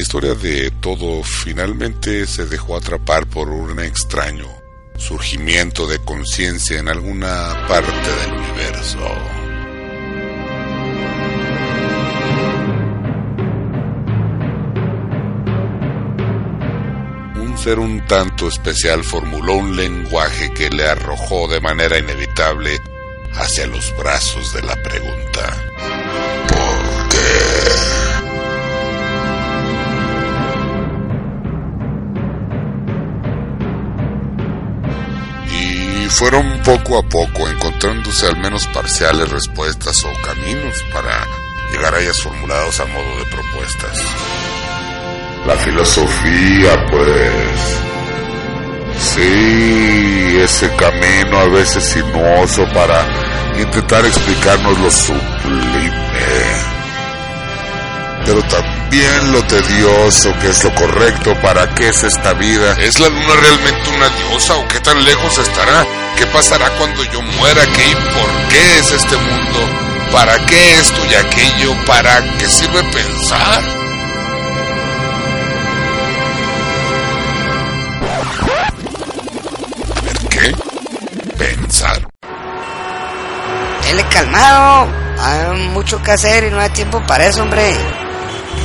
historia de todo finalmente se dejó atrapar por un extraño surgimiento de conciencia en alguna parte del universo. Un ser un tanto especial formuló un lenguaje que le arrojó de manera inevitable hacia los brazos de la pregunta. Fueron poco a poco encontrándose al menos parciales respuestas o caminos para llegar a ellas formulados a modo de propuestas. La filosofía, pues... Sí, ese camino a veces sinuoso para intentar explicarnos lo sublime. Pero también lo tedioso que es lo correcto para qué es esta vida. ¿Es la luna realmente una diosa o qué tan lejos estará? ¿Qué pasará cuando yo muera? ¿Qué y por qué es este mundo? ¿Para qué esto y aquello? ¿Para qué sirve pensar? ¿Ver qué? Pensar. Dele calmado. Hay mucho que hacer y no hay tiempo para eso, hombre.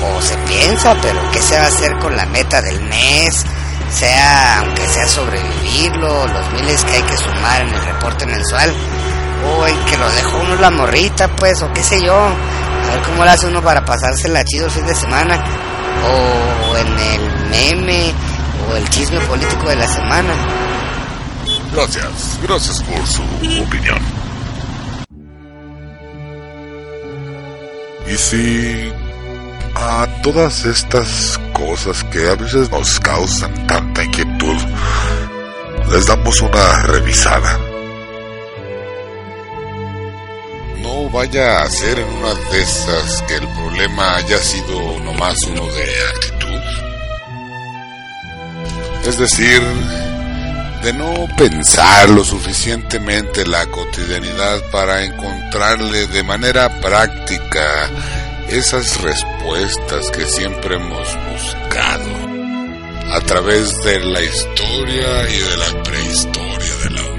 O se piensa, pero ¿qué se va a hacer con la meta del mes? Sea, aunque sea sobrevivirlo, los miles que hay que sumar en el reporte mensual, o en que lo dejo uno la morrita, pues, o qué sé yo, a ver cómo lo hace uno para pasársela chido el fin de semana, o en el meme, o el chisme político de la semana. Gracias, gracias por su opinión. Y si a todas estas cosas que a veces nos causan tanta inquietud, les damos una revisada. No vaya a ser en una de esas que el problema haya sido nomás uno de actitud. Es decir, de no pensar lo suficientemente la cotidianidad para encontrarle de manera práctica esas respuestas que siempre hemos buscado a través de la historia y de la prehistoria de la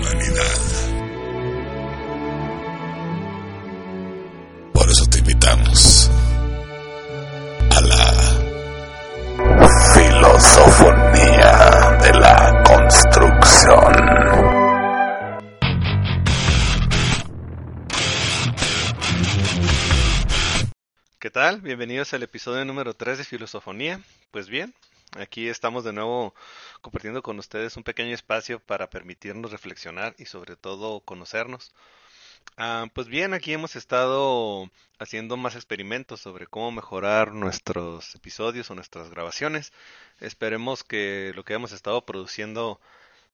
tal? Bienvenidos al episodio número 3 de Filosofonía. Pues bien, aquí estamos de nuevo compartiendo con ustedes un pequeño espacio para permitirnos reflexionar y sobre todo conocernos. Ah, pues bien, aquí hemos estado haciendo más experimentos sobre cómo mejorar nuestros episodios o nuestras grabaciones. Esperemos que lo que hemos estado produciendo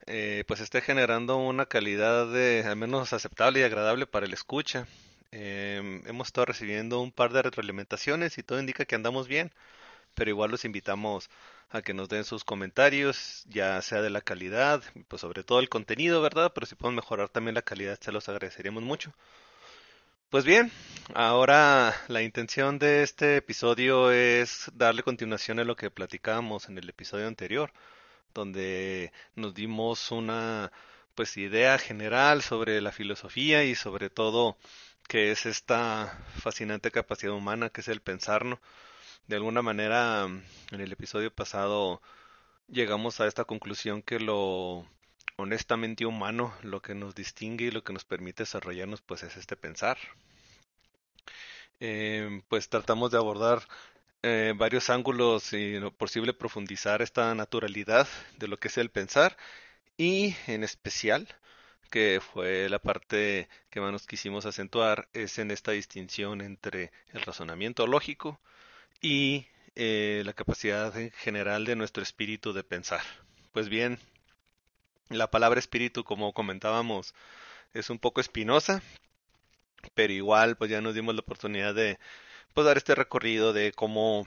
eh, pues esté generando una calidad de al menos aceptable y agradable para el escucha. Em, hemos estado recibiendo un par de retroalimentaciones y todo indica que andamos bien, pero igual los invitamos a que nos den sus comentarios, ya sea de la calidad, pues sobre todo el contenido, ¿verdad? Pero si pueden mejorar también la calidad, se los agradeceríamos mucho. Pues bien, ahora la intención de este episodio es darle continuación a lo que platicábamos en el episodio anterior, donde nos dimos una pues idea general sobre la filosofía y sobre todo que es esta fascinante capacidad humana que es el pensar, De alguna manera, en el episodio pasado llegamos a esta conclusión que lo honestamente humano, lo que nos distingue y lo que nos permite desarrollarnos, pues es este pensar. Eh, pues tratamos de abordar eh, varios ángulos y lo posible profundizar esta naturalidad de lo que es el pensar y en especial que fue la parte que más nos quisimos acentuar, es en esta distinción entre el razonamiento lógico y eh, la capacidad en general de nuestro espíritu de pensar. Pues bien, la palabra espíritu, como comentábamos, es un poco espinosa, pero igual pues ya nos dimos la oportunidad de pues, dar este recorrido de cómo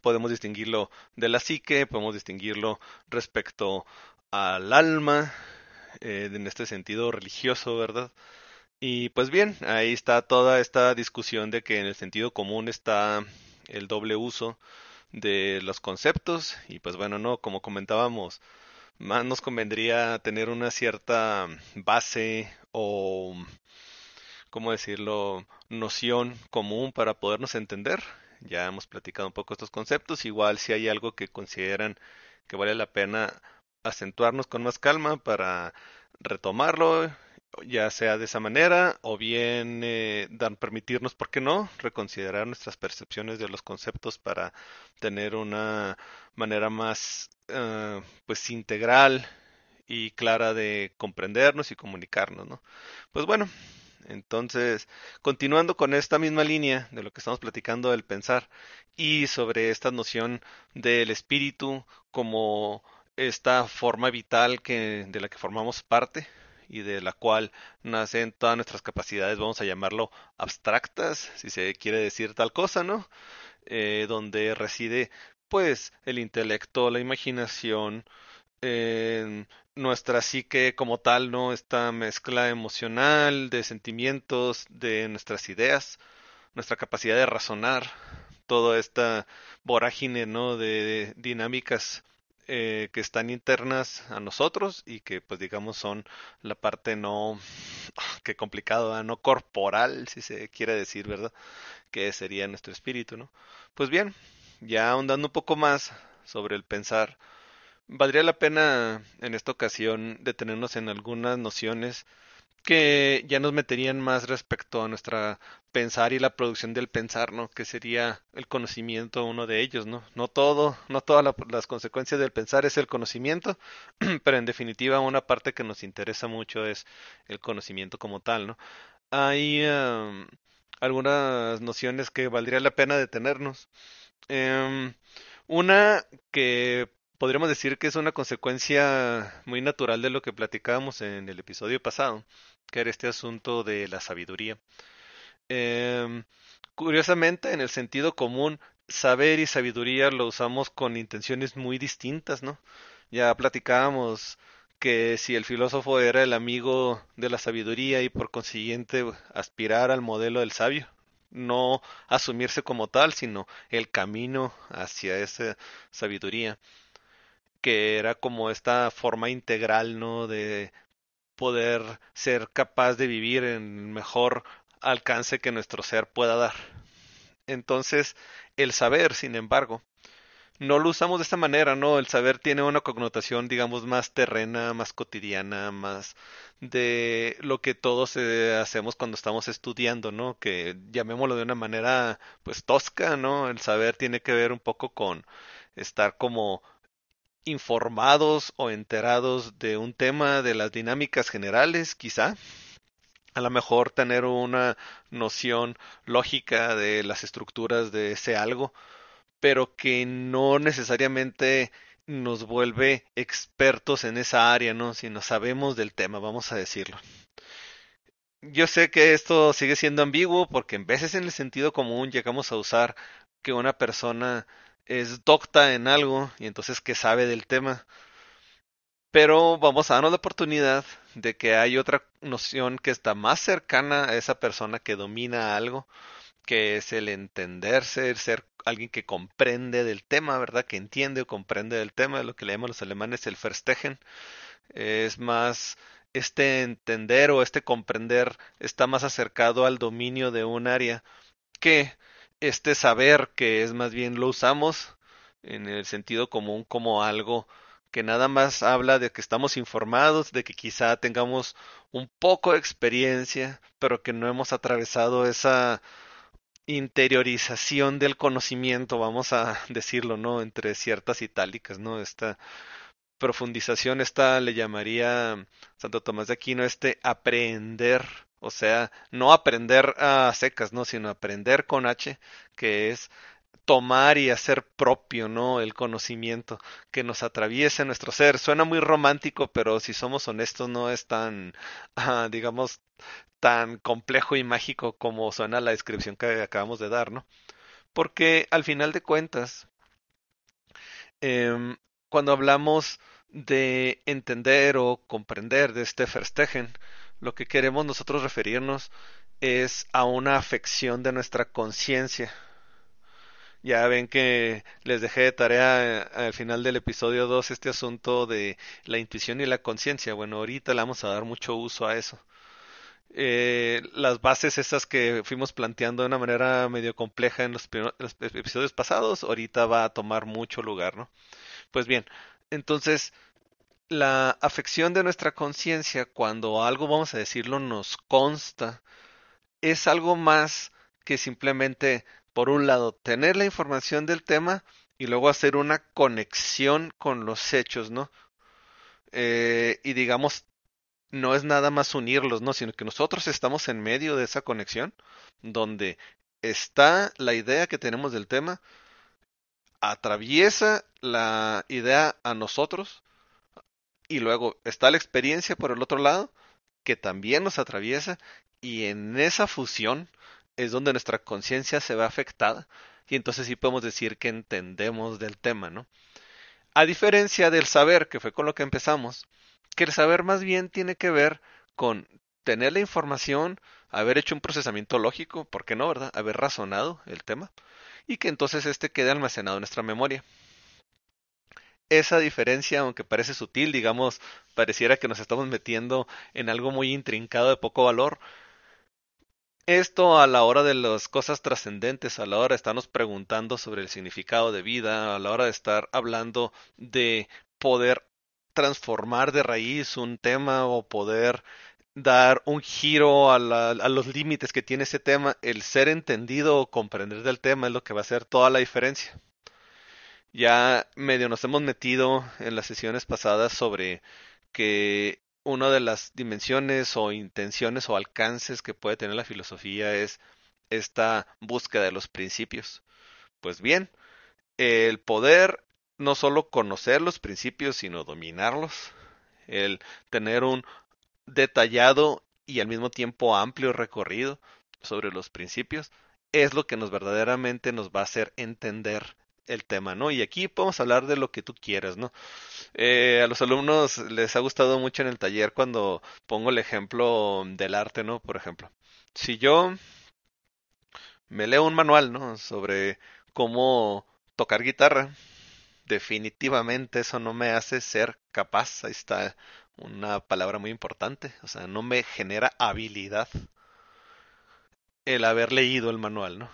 podemos distinguirlo de la psique, podemos distinguirlo respecto al alma, eh, en este sentido religioso, ¿verdad? Y pues bien, ahí está toda esta discusión de que en el sentido común está el doble uso de los conceptos y pues bueno, no, como comentábamos, más nos convendría tener una cierta base o, ¿cómo decirlo?, noción común para podernos entender. Ya hemos platicado un poco estos conceptos, igual si hay algo que consideran que vale la pena acentuarnos con más calma para retomarlo ya sea de esa manera o bien eh, permitirnos, ¿por qué no?, reconsiderar nuestras percepciones de los conceptos para tener una manera más eh, pues integral y clara de comprendernos y comunicarnos, ¿no? Pues bueno, entonces, continuando con esta misma línea de lo que estamos platicando del pensar y sobre esta noción del espíritu como esta forma vital que, de la que formamos parte, y de la cual nacen todas nuestras capacidades, vamos a llamarlo abstractas, si se quiere decir tal cosa, ¿no? Eh, donde reside pues el intelecto, la imaginación, nuestra psique como tal, ¿no? Esta mezcla emocional de sentimientos, de nuestras ideas, nuestra capacidad de razonar, toda esta vorágine, ¿no? de dinámicas eh, que están internas a nosotros y que pues digamos son la parte no, qué complicado, no corporal, si se quiere decir, ¿verdad? Que sería nuestro espíritu, ¿no? Pues bien, ya ahondando un poco más sobre el pensar, valdría la pena en esta ocasión detenernos en algunas nociones que ya nos meterían más respecto a nuestra pensar y la producción del pensar, ¿no? Que sería el conocimiento uno de ellos, ¿no? No todo, no todas las consecuencias del pensar es el conocimiento, pero en definitiva una parte que nos interesa mucho es el conocimiento como tal, ¿no? Hay algunas nociones que valdría la pena detenernos. Em, una que podríamos decir que es una consecuencia muy natural de lo que platicábamos en el episodio pasado, que era este asunto de la sabiduría. Em, curiosamente, en el sentido común, saber y sabiduría lo usamos con intenciones muy distintas, ¿no? Ya platicábamos que si el filósofo era el amigo de la sabiduría y por consiguiente aspirar al modelo del sabio, no asumirse como tal, sino el camino hacia esa sabiduría, que era como esta forma integral, ¿no? De poder ser capaz de vivir en mejor alcance que nuestro ser pueda dar. Entonces, el saber, sin embargo, no lo usamos de esta manera, ¿no? El saber tiene una connotación, digamos, más terrena, más cotidiana, más de lo que todos eh, hacemos cuando estamos estudiando, ¿no? Que llamémoslo de una manera, pues, tosca, ¿no? El saber tiene que ver un poco con estar como informados o enterados de un tema, de las dinámicas generales, quizá. A lo mejor tener una noción lógica de las estructuras de ese algo, pero que no necesariamente nos vuelve expertos en esa área, ¿no? Si no sabemos del tema, vamos a decirlo. Yo sé que esto sigue siendo ambiguo porque en veces en el sentido común llegamos a usar que una persona es docta en algo y entonces que sabe del tema. Pero vamos a darnos la oportunidad de que hay otra noción que está más cercana a esa persona que domina algo, que es el entenderse, el ser alguien que comprende del tema, ¿verdad? Que entiende o comprende del tema, lo que le llaman los alemanes el Verstehen. Es más, este entender o este comprender está más acercado al dominio de un área que este saber que es más bien lo usamos en el sentido común como algo que nada más habla de que estamos informados, de que quizá tengamos un poco de experiencia, pero que no hemos atravesado esa interiorización del conocimiento, vamos a decirlo, ¿no? Entre ciertas itálicas, ¿no? Esta profundización, esta le llamaría Santo Tomás de Aquino, este aprender o sea, no aprender a secas, ¿no? Sino aprender con H, que es tomar y hacer propio, ¿no? El conocimiento que nos atraviese nuestro ser. Suena muy romántico, pero si somos honestos no es tan, ah, digamos, tan complejo y mágico como suena la descripción que acabamos de dar, ¿no? Porque al final de cuentas, eh, cuando hablamos de entender o comprender de este Verstehen, lo que queremos nosotros referirnos es a una afección de nuestra conciencia Ya ven que les dejé de tarea eh, al final del episodio 2 este asunto de la intuición y la conciencia. Bueno, ahorita le vamos a dar mucho uso a eso. Eh, las bases esas que fuimos planteando de una manera medio compleja en los, los episodios pasados, ahorita va a tomar mucho lugar, ¿no? Pues bien, entonces la afección de nuestra conciencia cuando algo, vamos a decirlo, nos consta, es algo más que simplemente, por un lado, tener la información del tema y luego hacer una conexión con los hechos, ¿no? Eh, y digamos, no es nada más unirlos, ¿no? Sino que nosotros estamos en medio de esa conexión, donde está la idea que tenemos del tema, atraviesa la idea a nosotros, y luego está la experiencia por el otro lado, que también nos atraviesa, y en esa fusión es donde nuestra conciencia se ve afectada, y entonces sí podemos decir que entendemos del tema, ¿no? A diferencia del saber, que fue con lo que empezamos, que el saber más bien tiene que ver con tener la información, haber hecho un procesamiento lógico, ¿por qué no, verdad? Haber razonado el tema, y que entonces este quede almacenado en nuestra memoria esa diferencia, aunque parece sutil, digamos, pareciera que nos estamos metiendo en algo muy intrincado de poco valor. Esto a la hora de las cosas trascendentes, a la hora de estarnos preguntando sobre el significado de vida, a la hora de estar hablando de poder transformar de raíz un tema o poder dar un giro a, a los límites que tiene ese tema, el ser entendido o comprender del tema es lo que va a hacer toda la diferencia. Ya medio nos hemos metido en las sesiones pasadas sobre que una de las dimensiones o intenciones o alcances que puede tener la filosofía es esta búsqueda de los principios. Pues bien, el poder no solo conocer los principios, sino dominarlos, el tener un detallado y al mismo tiempo amplio recorrido sobre los principios, es lo que nos verdaderamente nos va a hacer entender el tema, ¿no? Y aquí podemos hablar de lo que tú quieras, ¿no? Eh, a los alumnos les ha gustado mucho en el taller cuando pongo el ejemplo del arte, ¿no? Por ejemplo, si yo me leo un manual, ¿no? Sobre cómo tocar guitarra, definitivamente eso no me hace ser capaz, ahí está una palabra muy importante, o sea, no me genera habilidad el haber leído el manual, ¿no?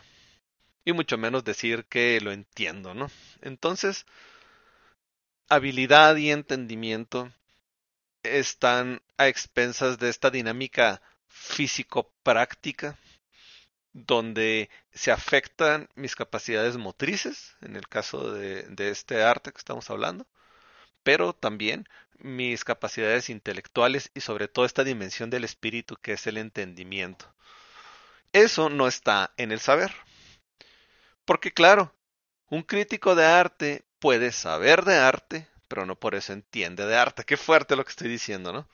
Y mucho menos decir que lo entiendo, ¿no? Entonces, habilidad y entendimiento están a expensas de esta dinámica físico-práctica donde se afectan mis capacidades motrices, en el caso de, de, este arte que estamos hablando, pero también mis capacidades intelectuales y sobre todo esta dimensión del espíritu que es el entendimiento. Eso no está en el saber. Porque claro, un crítico de arte puede saber de arte, pero no por eso entiende de arte. Qué fuerte lo que estoy diciendo, ¿no?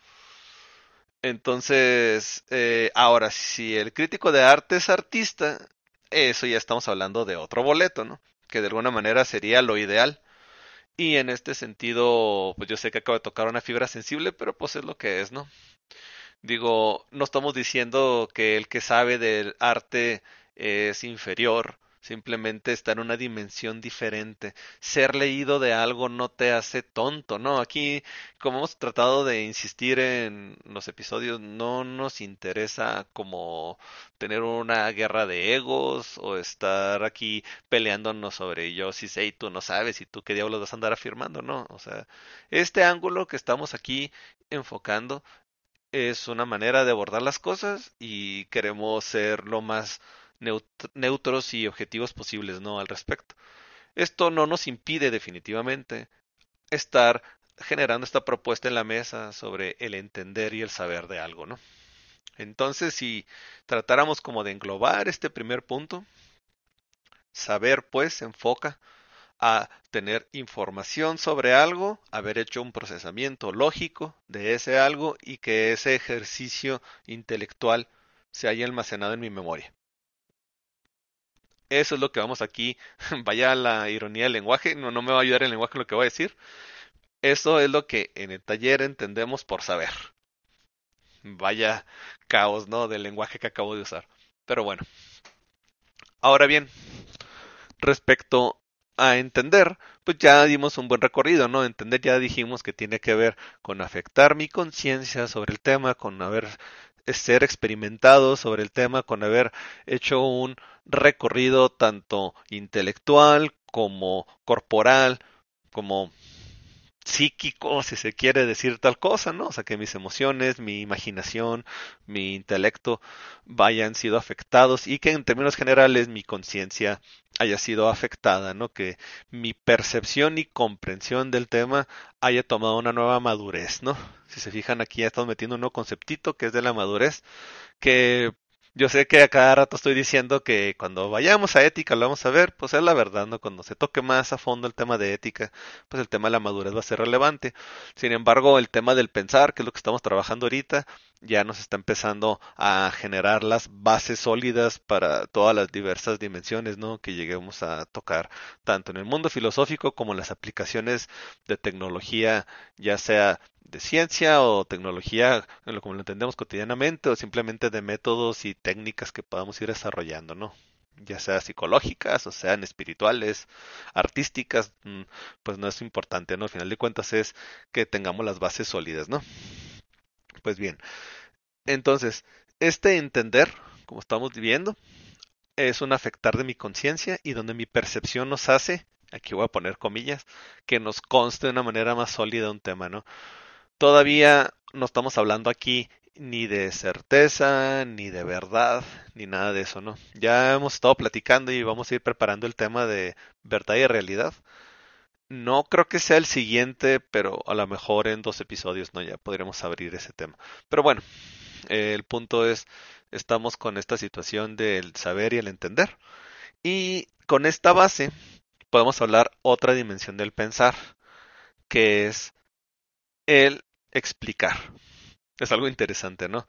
Entonces, eh, ahora, si el crítico de arte es artista, eso ya estamos hablando de otro boleto, ¿no? Que de alguna manera sería lo ideal. Y en este sentido, pues yo sé que acabo de tocar una fibra sensible, pero pues es lo que es, ¿no? Digo, no estamos diciendo que el que sabe del arte es inferior simplemente está en una dimensión diferente. Ser leído de algo no te hace tonto, ¿no? Aquí, como hemos tratado de insistir en los episodios, no nos interesa como tener una guerra de egos o estar aquí peleándonos sobre yo si sé y tú no sabes y tú qué diablos vas a andar afirmando, ¿no? O sea, este ángulo que estamos aquí enfocando es una manera de abordar las cosas y queremos ser lo más neutros y objetivos posibles ¿no? al respecto. Esto no nos impide definitivamente estar generando esta propuesta en la mesa sobre el entender y el saber de algo, ¿no? Entonces, si tratáramos como de englobar este primer punto, saber pues se enfoca a tener información sobre algo, haber hecho un procesamiento lógico de ese algo y que ese ejercicio intelectual se haya almacenado en mi memoria. Eso es lo que vamos aquí. Vaya la ironía del lenguaje. No, no me va a ayudar el lenguaje lo que voy a decir. Eso es lo que en el taller entendemos por saber. Vaya caos, ¿no? Del lenguaje que acabo de usar. Pero bueno. Ahora bien, respecto a entender, pues ya dimos un buen recorrido, ¿no? Entender ya dijimos que tiene que ver con afectar mi conciencia sobre el tema, con haber ser experimentado sobre el tema, con haber hecho un recorrido tanto intelectual como corporal, como psíquico, si se quiere decir tal cosa, ¿no? O sea, que mis emociones, mi imaginación, mi intelecto vayan sido afectados y que en términos generales mi conciencia haya sido afectada, ¿no? Que mi percepción y comprensión del tema haya tomado una nueva madurez, ¿no? Si se fijan aquí ya estamos metiendo un nuevo conceptito que es de la madurez, que yo sé que a cada rato estoy diciendo que cuando vayamos a ética lo vamos a ver, pues es la verdad, ¿no? Cuando se toque más a fondo el tema de ética, pues el tema de la madurez va a ser relevante. Sin embargo, el tema del pensar, que es lo que estamos trabajando ahorita, ya nos está empezando a generar las bases sólidas para todas las diversas dimensiones, ¿no? Que lleguemos a tocar, tanto en el mundo filosófico como en las aplicaciones de tecnología, ya sea de ciencia o tecnología, como lo entendemos cotidianamente, o simplemente de métodos y técnicas que podamos ir desarrollando, ¿no? ya sea psicológicas o sean espirituales, artísticas, mm, pues no es importante, ¿no? Al final de cuentas es que tengamos las bases sólidas, ¿no? Pues bien, entonces, este entender, como estamos viviendo, es un afectar de mi conciencia y donde mi percepción nos hace, aquí voy a poner comillas, que nos conste de una manera más sólida un tema, ¿no? Todavía no estamos hablando aquí ni de certeza, ni de verdad, ni nada de eso, ¿no? Ya hemos estado platicando y vamos a ir preparando el tema de verdad y realidad. No creo que sea el siguiente, pero a lo mejor en dos episodios, ¿no? Ya podremos abrir ese tema. Pero bueno, el punto es, estamos con esta situación del saber y el entender. Y con esta base podemos hablar otra dimensión del pensar, que es el explicar. Es algo interesante, ¿no?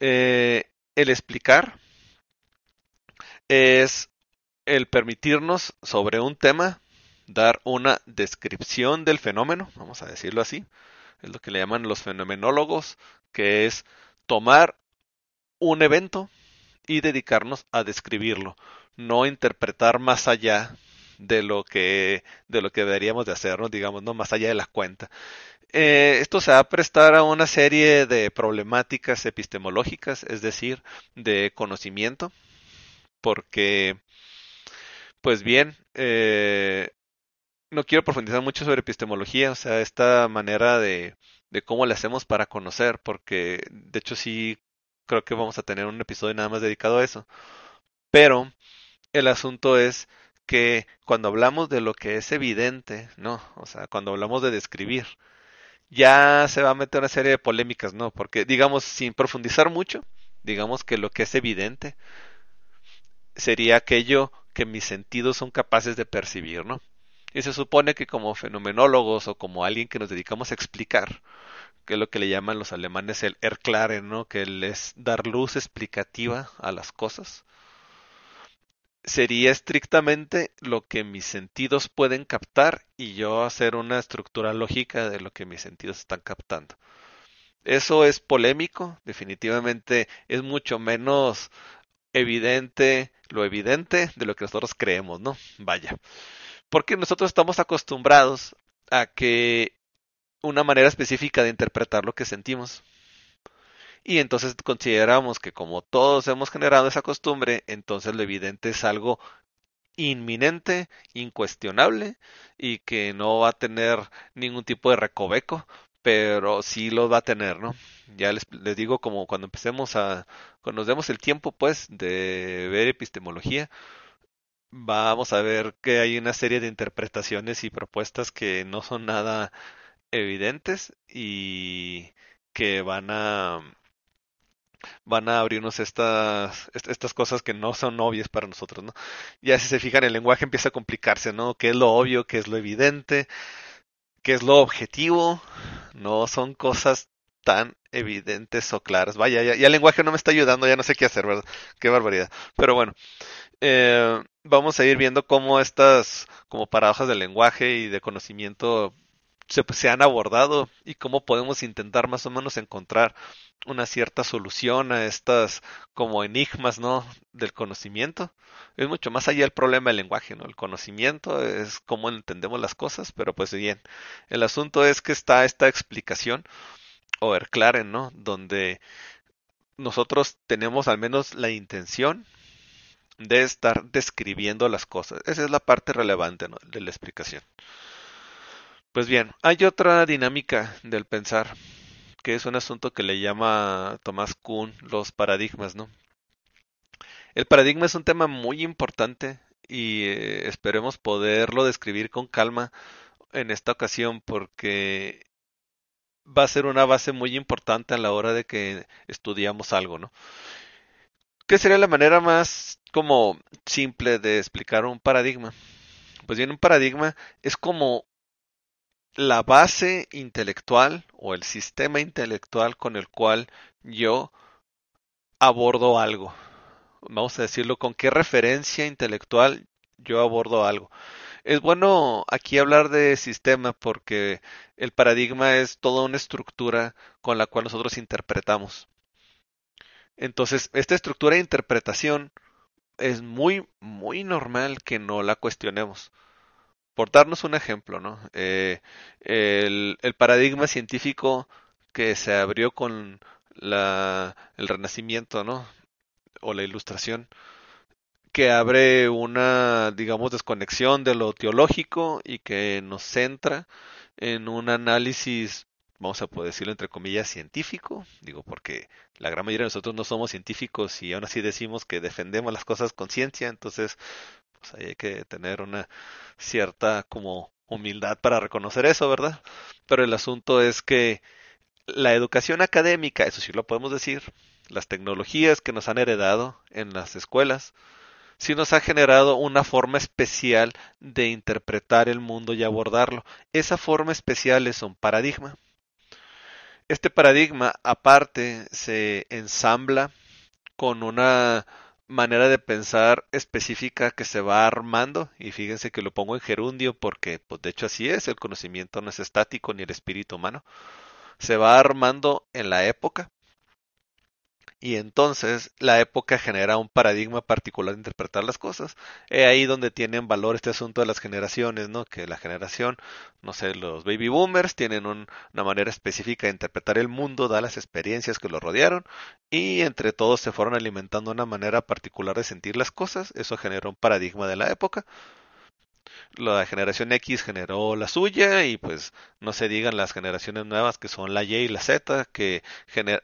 Eh, el explicar es el permitirnos sobre un tema dar una descripción del fenómeno, vamos a decirlo así, es lo que le llaman los fenomenólogos, que es tomar un evento y dedicarnos a describirlo, no interpretar más allá de lo que de lo que deberíamos de hacernos, digamos, no más allá de la cuenta. Eh, esto se va a prestar a una serie de problemáticas epistemológicas, es decir, de conocimiento, porque, pues bien, eh, no quiero profundizar mucho sobre epistemología, o sea, esta manera de, de cómo le hacemos para conocer, porque de hecho sí creo que vamos a tener un episodio nada más dedicado a eso. Pero el asunto es que cuando hablamos de lo que es evidente, ¿no? O sea, cuando hablamos de describir, ya se va a meter una serie de polémicas, ¿no? Porque, digamos, sin profundizar mucho, digamos que lo que es evidente sería aquello que mis sentidos son capaces de percibir, ¿no? Y se supone que como fenomenólogos o como alguien que nos dedicamos a explicar, que es lo que le llaman los alemanes el Erklären, ¿no? Que es dar luz explicativa a las cosas sería estrictamente lo que mis sentidos pueden captar y yo hacer una estructura lógica de lo que mis sentidos están captando. Eso es polémico, definitivamente es mucho menos evidente lo evidente de lo que nosotros creemos, ¿no? Vaya. Porque nosotros estamos acostumbrados a que una manera específica de interpretar lo que sentimos. Y entonces consideramos que como todos hemos generado esa costumbre, entonces lo evidente es algo inminente, incuestionable y que no va a tener ningún tipo de recoveco, pero sí lo va a tener, ¿no? Ya les, les digo como cuando empecemos a, cuando nos demos el tiempo pues de ver epistemología, vamos a ver que hay una serie de interpretaciones y propuestas que no son nada evidentes y que van a van a abrirnos estas, estas cosas que no son obvias para nosotros, ¿no? Ya si se fijan, el lenguaje empieza a complicarse, ¿no? ¿Qué es lo obvio? ¿Qué es lo evidente? ¿Qué es lo objetivo? No son cosas tan evidentes o claras. Vaya, ya, el lenguaje no me está ayudando, ya no sé qué hacer, ¿verdad? Qué barbaridad. Pero bueno, eh, vamos a ir viendo cómo estas, como paradojas del lenguaje y de conocimiento se, se, han abordado y cómo podemos intentar más o menos encontrar una cierta solución a estas como enigmas, ¿no? Del conocimiento. Es mucho más allá el problema del lenguaje, ¿no? El conocimiento es cómo entendemos las cosas, pero pues bien, el asunto es que está esta explicación o Erklaren, ¿no? Donde nosotros tenemos al menos la intención de estar describiendo las cosas. Esa es la parte relevante de la explicación. Pues bien, hay otra dinámica del pensar, que es un asunto que le llama Tomás Kuhn los paradigmas, ¿no? El paradigma es un tema muy importante y eh, esperemos poderlo describir con calma en esta ocasión porque va a ser una base muy importante a la hora de que estudiamos algo, ¿no? ¿Qué sería la manera más como simple de explicar un paradigma? Pues bien, un paradigma es como la base intelectual o el sistema intelectual con el cual yo abordo algo. Vamos a decirlo, con qué referencia intelectual yo abordo algo. Es bueno aquí hablar de sistema porque el paradigma es toda una estructura con la cual nosotros interpretamos. Entonces, esta estructura de interpretación es muy, muy normal que no la cuestionemos. Por darnos un ejemplo, ¿no? Eh, el, paradigma científico que se abrió con la, el Renacimiento, ¿no? O la Ilustración, que abre una, digamos, desconexión de lo teológico y que nos centra en un análisis, vamos a poder decirlo entre comillas, científico, digo, porque la gran mayoría de nosotros no somos científicos y aún así decimos que defendemos las cosas con ciencia, entonces, pues hay que tener una cierta como humildad para reconocer eso, ¿verdad? Pero el asunto es que la educación académica, eso sí lo podemos decir, las tecnologías que nos han heredado en las escuelas, sí nos ha generado una forma especial de interpretar el mundo y abordarlo. Esa forma especial es un paradigma. Este paradigma, aparte, se ensambla con una manera de pensar específica que se va armando y fíjense que lo pongo en gerundio porque pues de hecho así es, el conocimiento no es estático ni el espíritu humano. Se va armando en la época y entonces la época genera un paradigma particular de interpretar las cosas. Es ahí donde tienen valor este asunto de las generaciones, ¿no? Que la generación, no sé, los baby boomers tienen una manera específica de interpretar el mundo, da las experiencias que lo rodearon, y entre todos se fueron alimentando una manera particular de sentir las cosas. Eso generó un paradigma de la época la generación X generó la suya y pues no se digan las generaciones nuevas que son la Y y la Z que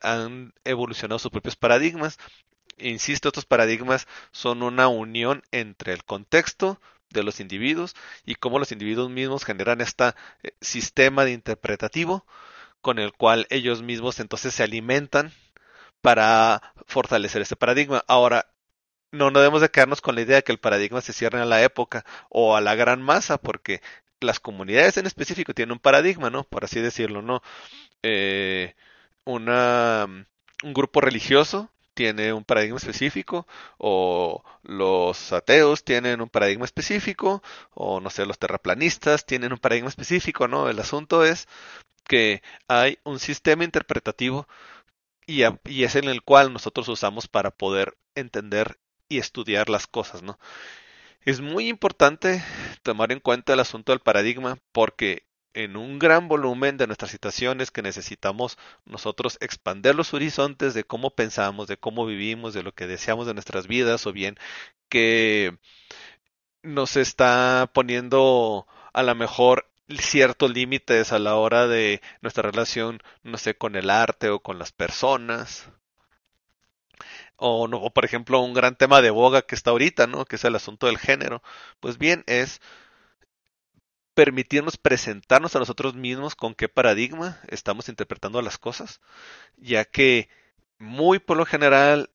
han evolucionado sus propios paradigmas. Insisto, estos paradigmas son una unión entre el contexto de los individuos y cómo los individuos mismos generan este sistema de interpretativo con el cual ellos mismos entonces se alimentan para fortalecer este paradigma. Ahora, no, no debemos de quedarnos con la idea de que el paradigma se cierre a la época o a la gran masa, porque las comunidades en específico tienen un paradigma, ¿no? Por así decirlo, ¿no? Eh, una, un grupo religioso tiene un paradigma específico, o los ateos tienen un paradigma específico, o no sé, los terraplanistas tienen un paradigma específico, ¿no? El asunto es que hay un sistema interpretativo y, y es en el cual nosotros usamos para poder entender y estudiar las cosas, ¿no? Es muy importante tomar en cuenta el asunto del paradigma porque en un gran volumen de nuestras situaciones que necesitamos nosotros expander los horizontes de cómo pensamos, de cómo vivimos, de lo que deseamos de nuestras vidas o bien que nos está poniendo a lo mejor ciertos límites a la hora de nuestra relación, no sé, con el arte o con las personas o, no, por ejemplo un gran tema de boga que está ahorita, ¿no? Que es el asunto del género. Pues bien, es permitirnos presentarnos a nosotros mismos con qué paradigma estamos interpretando las cosas, ya que muy por lo general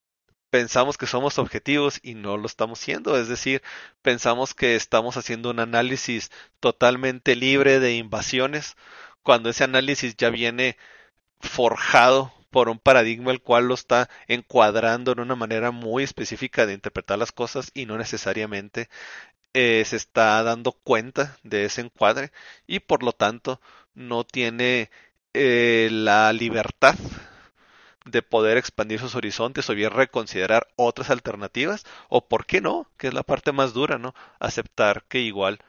pensamos que somos objetivos y no lo estamos siendo, es decir, pensamos que estamos haciendo un análisis totalmente libre de invasiones, cuando ese análisis ya viene forjado por un paradigma el cual lo está encuadrando en una manera muy específica de interpretar las cosas y no necesariamente eh, se está dando cuenta de ese encuadre y por lo tanto no tiene eh, la libertad de poder expandir sus horizontes o bien reconsiderar otras alternativas o por qué no, que es la parte más dura, ¿no? Aceptar que igual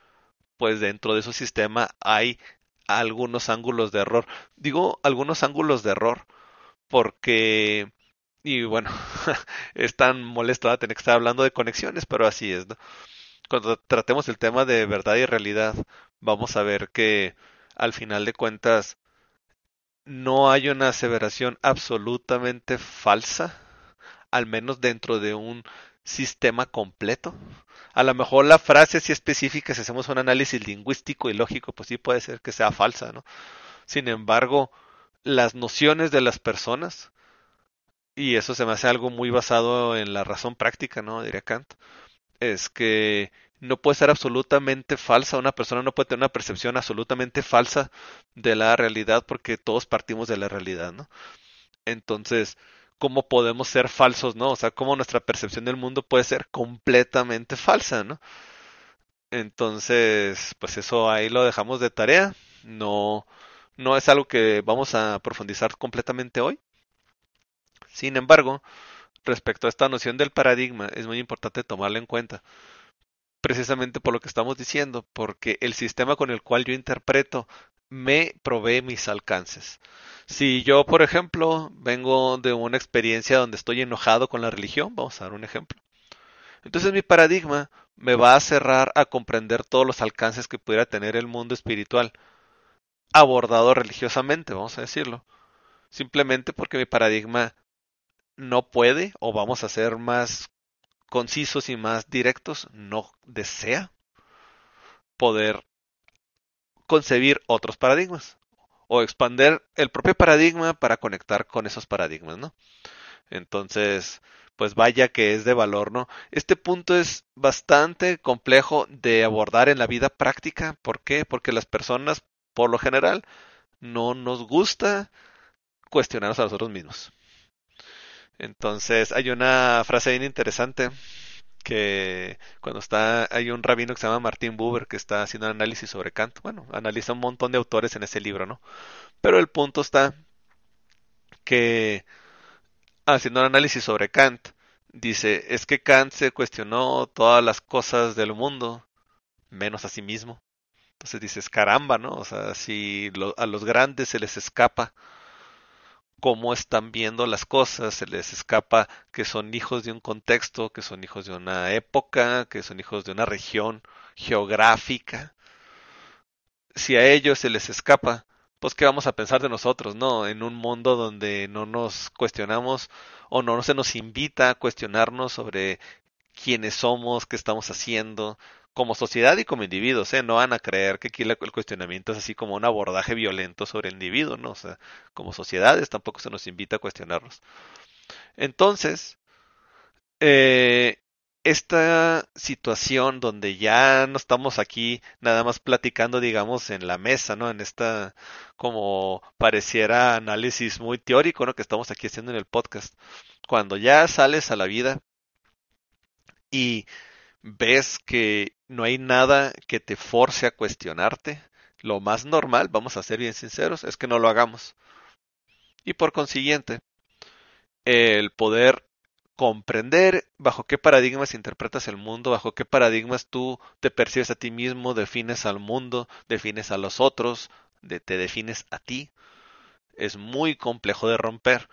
pues dentro de su sistema hay algunos ángulos de error. Digo algunos ángulos de error porque y bueno, es tan molesto tener que estar hablando de conexiones, pero así es, ¿no? Cuando tratemos el tema de verdad y realidad, vamos a ver que al final de cuentas no hay una aseveración absolutamente falsa, al menos dentro de un sistema completo. A lo mejor la frase sí específica, si hacemos un análisis lingüístico y lógico, pues sí puede ser que sea falsa, ¿no? Sin embargo, las nociones de las personas, y eso se me hace algo muy basado en la razón práctica, ¿no? Diría Kant, es que no puede ser absolutamente falsa, una persona no puede tener una percepción absolutamente falsa de la realidad porque todos partimos de la realidad, ¿no? Entonces, ¿cómo podemos ser falsos, no? O sea, ¿cómo nuestra percepción del mundo puede ser completamente falsa, ¿no? Entonces, pues eso ahí lo dejamos de tarea, no, no es algo que vamos a profundizar completamente hoy. Sin embargo, respecto a esta noción del paradigma, es muy importante tomarla en cuenta precisamente por lo que estamos diciendo, porque el sistema con el cual yo interpreto me provee mis alcances. Si yo, por ejemplo, vengo de una experiencia donde estoy enojado con la religión, vamos a dar un ejemplo. Entonces mi paradigma me va a cerrar a comprender todos los alcances que pudiera tener el mundo espiritual abordado religiosamente, vamos a decirlo. Simplemente porque mi paradigma no puede, o vamos a ser más concisos y más directos, no desea poder concebir otros paradigmas o expander el propio paradigma para conectar con esos paradigmas, ¿no? Entonces, pues vaya que es de valor, ¿no? Este punto es bastante complejo de abordar en la vida práctica. ¿Por qué? Porque las personas, por lo general, no nos gusta cuestionarnos a nosotros mismos. Entonces hay una frase bien interesante que cuando está hay un rabino que se llama Martin Buber que está haciendo un análisis sobre Kant. Bueno, analiza un montón de autores en ese libro, ¿no? Pero el punto está que haciendo un análisis sobre Kant dice es que Kant se cuestionó todas las cosas del mundo menos a sí mismo. Entonces dices caramba, ¿no? O sea, si a los grandes se les escapa cómo están viendo las cosas, se les escapa que son hijos de un contexto, que son hijos de una época, que son hijos de una región geográfica. Si a ellos se les escapa, pues qué vamos a pensar de nosotros, ¿no? En un mundo donde no nos cuestionamos o no se nos invita a cuestionarnos sobre quiénes somos, qué estamos haciendo, como sociedad y como individuos, ¿eh? No van a creer que aquí el cuestionamiento es así como un abordaje violento sobre el individuo, ¿no? O sea, como sociedades tampoco se nos invita a cuestionarlos. Entonces, eh, esta situación donde ya no estamos aquí nada más platicando, digamos, en la mesa, ¿no? En esta, como pareciera análisis muy teórico, ¿no? Que estamos aquí haciendo en el podcast. Cuando ya sales a la vida y ves que no hay nada que te force a cuestionarte, lo más normal, vamos a ser bien sinceros, es que no lo hagamos. Y por consiguiente, el poder comprender bajo qué paradigmas interpretas el mundo, bajo qué paradigmas tú te percibes a ti mismo, defines al mundo, defines a los otros, te defines a ti, es muy complejo de romper.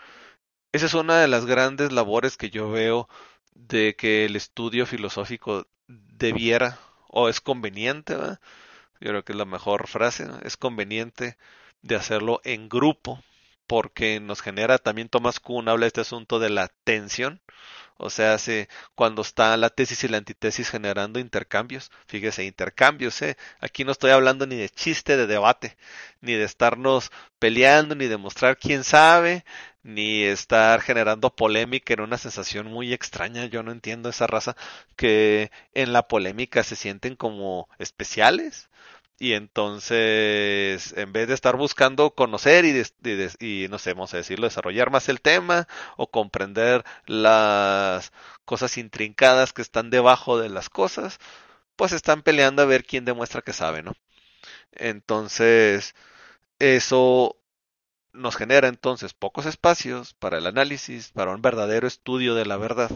Esa es una de las grandes labores que yo veo de que el estudio filosófico debiera o es conveniente, yo creo que es la mejor frase, es conveniente de hacerlo en grupo porque nos genera también Thomas Kuhn habla de este asunto de la tensión, o sea, hace, cuando está la tesis y la antitesis generando intercambios, fíjese, intercambios, ¿eh? aquí no estoy hablando ni de chiste, de debate, ni de estarnos peleando, ni de mostrar quién sabe, ni estar generando polémica en una sensación muy extraña. Yo no entiendo esa raza que en la polémica se sienten como especiales y entonces en vez de estar buscando conocer y, y, no sé, vamos a decirlo, desarrollar más el tema o comprender las cosas intrincadas que están debajo de las cosas, pues están peleando a ver quién demuestra que sabe, ¿no? Entonces, eso nos genera entonces pocos espacios para el análisis, para un verdadero estudio de la verdad.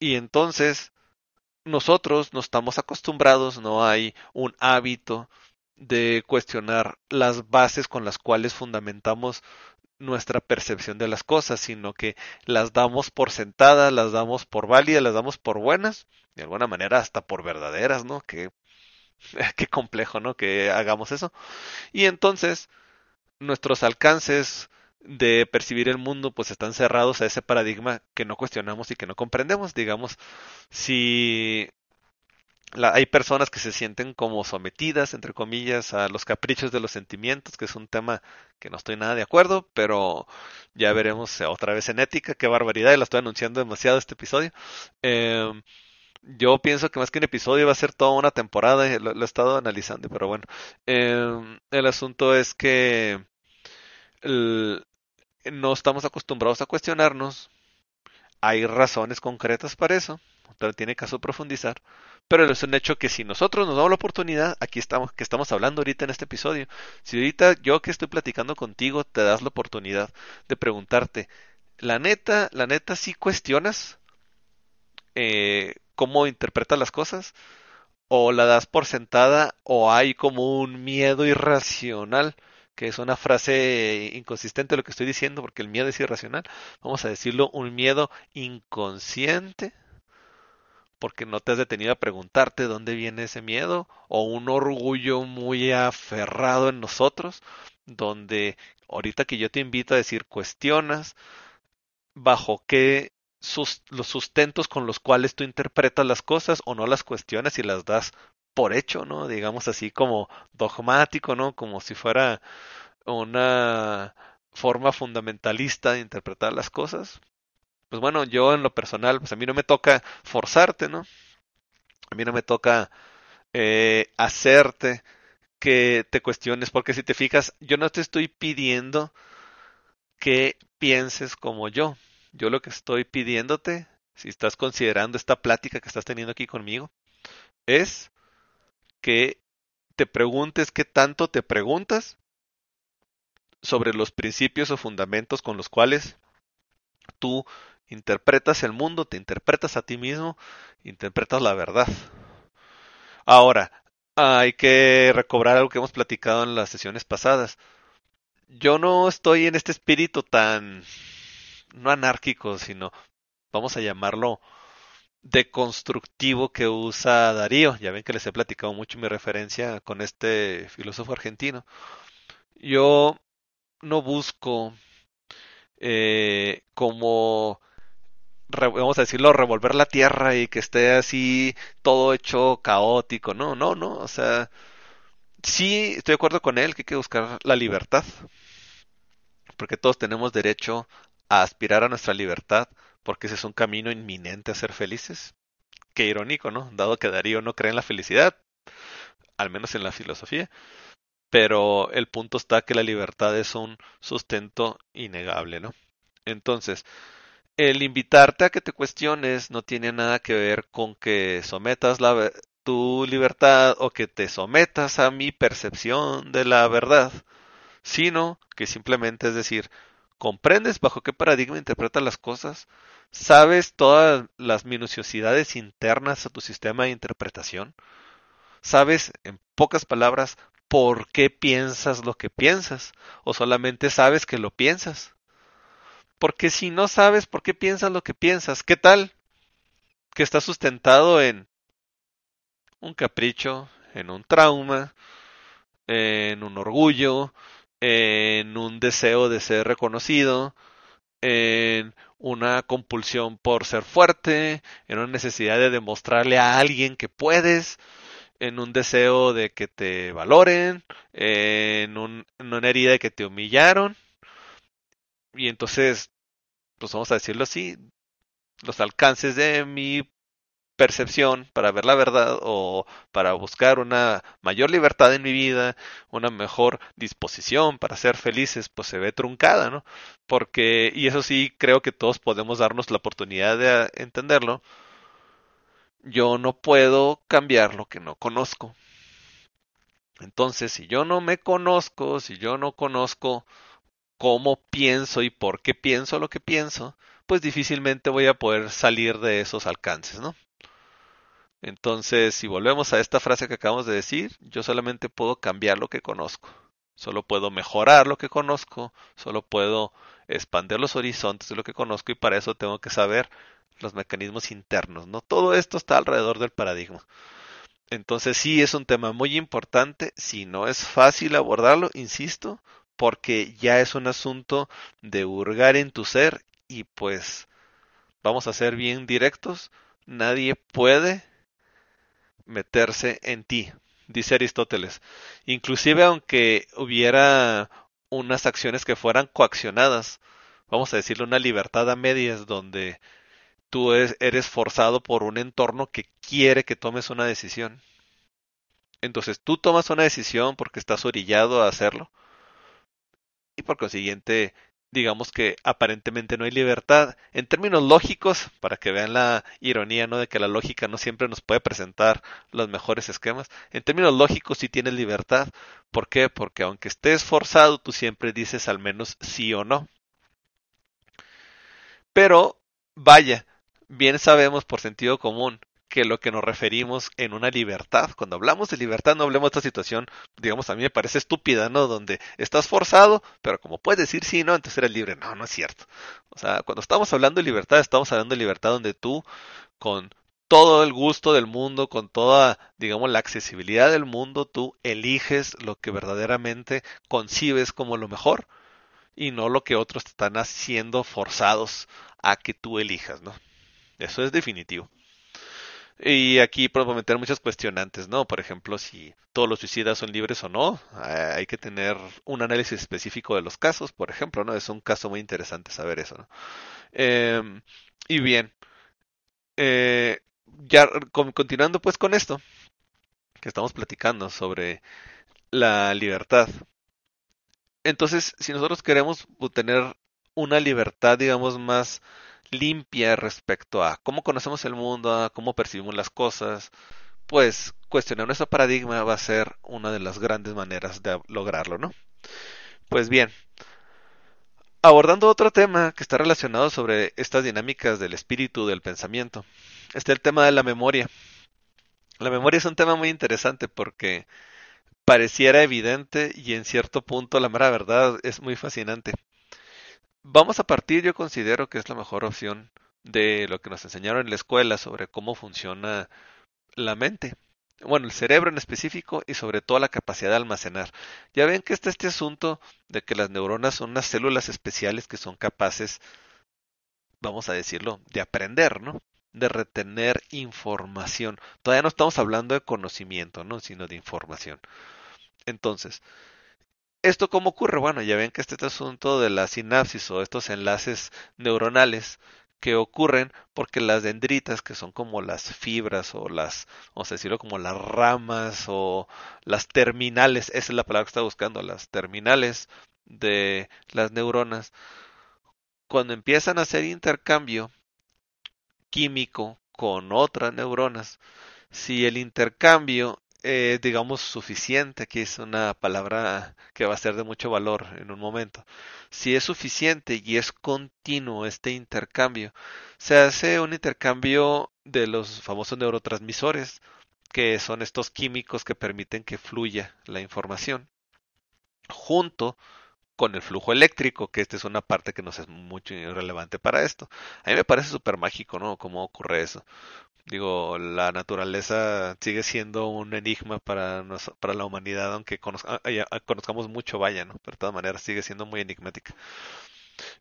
Y entonces nosotros no estamos acostumbrados, no hay un hábito de cuestionar las bases con las cuales fundamentamos nuestra percepción de las cosas, sino que las damos por sentadas, las damos por válidas, las damos por buenas, de alguna manera hasta por verdaderas, ¿no? Qué complejo, ¿no? Que hagamos eso. Y entonces nuestros alcances de percibir el mundo pues están cerrados a ese paradigma que no cuestionamos y que no comprendemos, digamos, si hay personas que se sienten como sometidas, entre comillas, a los caprichos de los sentimientos, que es un tema que no estoy nada de acuerdo, pero ya veremos otra vez en ética, qué barbaridad, y la estoy anunciando demasiado este episodio. Em, yo pienso que más que un episodio va a ser toda una temporada, lo, lo he estado analizando, pero bueno, em, el asunto es que no estamos acostumbrados a cuestionarnos, hay razones concretas para eso, pero tiene caso profundizar, pero es un hecho que si nosotros nos damos la oportunidad, aquí estamos, que estamos hablando ahorita en este episodio, si ahorita yo que estoy platicando contigo te das la oportunidad de preguntarte, la neta, la neta sí cuestionas eh, cómo interpretas las cosas, o la das por sentada, o hay como un miedo irracional, que es una frase inconsistente lo que estoy diciendo, porque el miedo es irracional, vamos a decirlo, un miedo inconsciente porque no te has detenido a preguntarte dónde viene ese miedo o un orgullo muy aferrado en nosotros, donde ahorita que yo te invito a decir cuestionas bajo qué los sustentos con los cuales tú interpretas las cosas o no las cuestionas y las das por hecho, ¿no? Digamos así como dogmático, ¿no? Como si fuera una forma fundamentalista de interpretar las cosas pues bueno, yo en lo personal, pues a mí no me toca forzarte, ¿no? A mí no me toca eh, hacerte que te cuestiones, porque si te fijas, yo no te estoy pidiendo que pienses como yo. Yo lo que estoy pidiéndote, si estás considerando esta plática que estás teniendo aquí conmigo, es que te preguntes qué tanto te preguntas sobre los principios o fundamentos con los cuales tú interpretas el mundo, te interpretas a ti mismo, interpretas la verdad. Ahora, hay que recobrar algo que hemos platicado en las sesiones pasadas. Yo no estoy en este espíritu tan, no anárquico, sino, vamos a llamarlo, deconstructivo que usa Darío. Ya ven que les he platicado mucho mi referencia con este filósofo argentino. Yo no busco eh, como vamos a decirlo, revolver la tierra y que esté así todo hecho caótico. No, no, no. O sea, sí estoy de acuerdo con él que hay que buscar la libertad. Porque todos tenemos derecho a aspirar a nuestra libertad, porque ese es un camino inminente a ser felices. Qué irónico, ¿no? Dado que Darío no cree en la felicidad, al menos en la filosofía. Pero el punto está que la libertad es un sustento innegable, ¿no? Entonces, el invitarte a que te cuestiones no tiene nada que ver con que sometas la, tu libertad o que te sometas a mi percepción de la verdad, sino que simplemente es decir, comprendes bajo qué paradigma interpretas las cosas, sabes todas las minuciosidades internas a tu sistema de interpretación, sabes, en pocas palabras, por qué piensas lo que piensas, o solamente sabes que lo piensas. Porque si no sabes por qué piensas lo que piensas, ¿qué tal? Que está sustentado en un capricho, en un trauma, en un orgullo, en un deseo de ser reconocido, en una compulsión por ser fuerte, en una necesidad de demostrarle a alguien que puedes, en un deseo de que te valoren, en, un, una herida de que te humillaron, y entonces, pues vamos a decirlo así, los alcances de mi percepción para ver la verdad o para buscar una mayor libertad en mi vida, una mejor disposición para ser felices, pues se ve truncada, ¿no? Porque, y eso sí, creo que todos podemos darnos la oportunidad de entenderlo. yo no puedo cambiar lo que no conozco. Entonces, si yo no me conozco, si yo no conozco cómo pienso y por qué pienso lo que pienso, pues difícilmente voy a poder salir de esos alcances, ¿no? Entonces, si volvemos a esta frase que acabamos de decir, yo solamente puedo cambiar lo que conozco, solo puedo mejorar lo que conozco, solo puedo expandir los horizontes de lo que conozco y para eso tengo que saber los mecanismos internos, ¿no? Todo esto está alrededor del paradigma. Entonces sí es un tema muy importante, si no es fácil abordarlo, insisto, porque ya es un asunto de hurgar en tu ser y pues vamos a ser bien directos, nadie puede meterse en ti, dice Aristóteles. Inclusive aunque hubiera unas acciones que fueran coaccionadas, vamos a decirle una libertad a medias donde tú eres forzado por un entorno que quiere que tomes una decisión. Entonces tú tomas una decisión porque estás orillado a hacerlo y por consiguiente digamos que aparentemente no hay libertad. En términos lógicos, para que vean la ironía, ¿no? De que la lógica no siempre nos puede presentar los mejores esquemas. En términos lógicos sí tienes libertad. ¿Por qué? Porque aunque estés forzado, tú siempre dices al menos sí o no. Pero, vaya, bien sabemos por sentido común que lo que nos referimos en una libertad. Cuando hablamos de libertad no hablemos de esta situación, digamos, a mí me parece estúpida, ¿no? Donde estás forzado, pero como puedes decir sí, no, entonces eres libre. No, no es cierto. O sea, cuando estamos hablando de libertad, estamos hablando de libertad donde tú, con todo el gusto del mundo, con toda, digamos, la accesibilidad del mundo, tú eliges lo que verdaderamente concibes como lo mejor y no lo que otros te están haciendo forzados a que tú elijas, ¿no? Eso es definitivo. Y aquí podemos meter muchas cuestionantes, ¿no? Por ejemplo, si todos los suicidas son libres o no. Eh, hay que tener un análisis específico de los casos, por ejemplo, ¿no? Es un caso muy interesante saber eso, ¿no? Em, y bien, eh, ya continuando pues con esto, que estamos platicando sobre la libertad. Entonces, si nosotros queremos tener una libertad, digamos, más limpia respecto a cómo conocemos el mundo, a cómo percibimos las cosas, pues cuestionar nuestro paradigma va a ser una de las grandes maneras de lograrlo, ¿no? Pues bien, abordando otro tema que está relacionado sobre estas dinámicas del espíritu, del pensamiento, está el tema de la memoria. La memoria es un tema muy interesante porque pareciera evidente y en cierto punto la mera verdad es muy fascinante. Vamos a partir, yo considero que es la mejor opción de lo que nos enseñaron en la escuela sobre cómo funciona la mente. Bueno, el cerebro en específico y sobre todo la capacidad de almacenar. Ya ven que está este asunto de que las neuronas son unas células especiales que son capaces, vamos a decirlo, de aprender, ¿no? De retener información. Todavía no estamos hablando de conocimiento, ¿no? Sino de información. Entonces, ¿Esto cómo ocurre? Bueno, ya ven que este asunto de la sinapsis o estos enlaces neuronales que ocurren porque las dendritas, que son como las fibras o las, vamos a decirlo como las ramas o las terminales, esa es la palabra que está buscando, las terminales de las neuronas, cuando empiezan a hacer intercambio químico con otras neuronas, si el intercambio eh, digamos, suficiente, que es una palabra que va a ser de mucho valor en un momento. Si es suficiente y es continuo este intercambio, se hace un intercambio de los famosos neurotransmisores, que son estos químicos que permiten que fluya la información, junto con el flujo eléctrico, que esta es una parte que nos es mucho relevante para esto. A mí me parece súper mágico, ¿no? Cómo ocurre eso. Digo, la naturaleza sigue siendo un enigma para, para la humanidad, aunque ah, ah, conozcamos mucho, vaya, ¿no? Pero de todas maneras sigue siendo muy enigmática.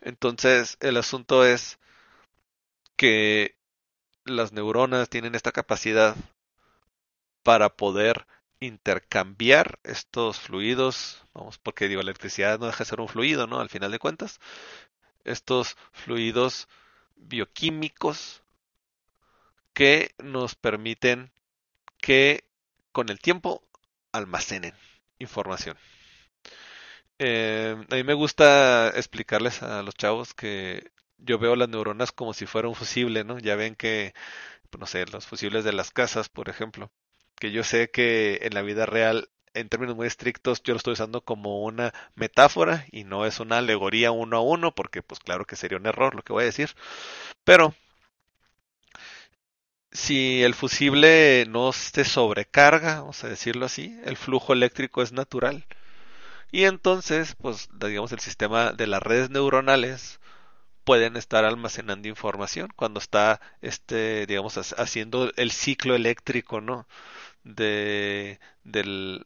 Entonces, el asunto es que las neuronas tienen esta capacidad para poder intercambiar estos fluidos, vamos, porque digo, electricidad no deja de ser un fluido, ¿no? Al final de cuentas, estos fluidos bioquímicos que nos permiten que con el tiempo almacenen información. Eh, a mí me gusta explicarles a los chavos que yo veo las neuronas como si fuera un fusible, ¿no? Ya ven que no sé, los fusibles de las casas, por ejemplo, que yo sé que en la vida real en términos muy estrictos yo lo estoy usando como una metáfora y no es una alegoría uno a uno porque pues claro que sería un error lo que voy a decir pero si el fusible no se sobrecarga vamos a decirlo así el flujo eléctrico es natural y entonces pues digamos el sistema de las redes neuronales pueden estar almacenando información cuando está este digamos haciendo el ciclo eléctrico no de del,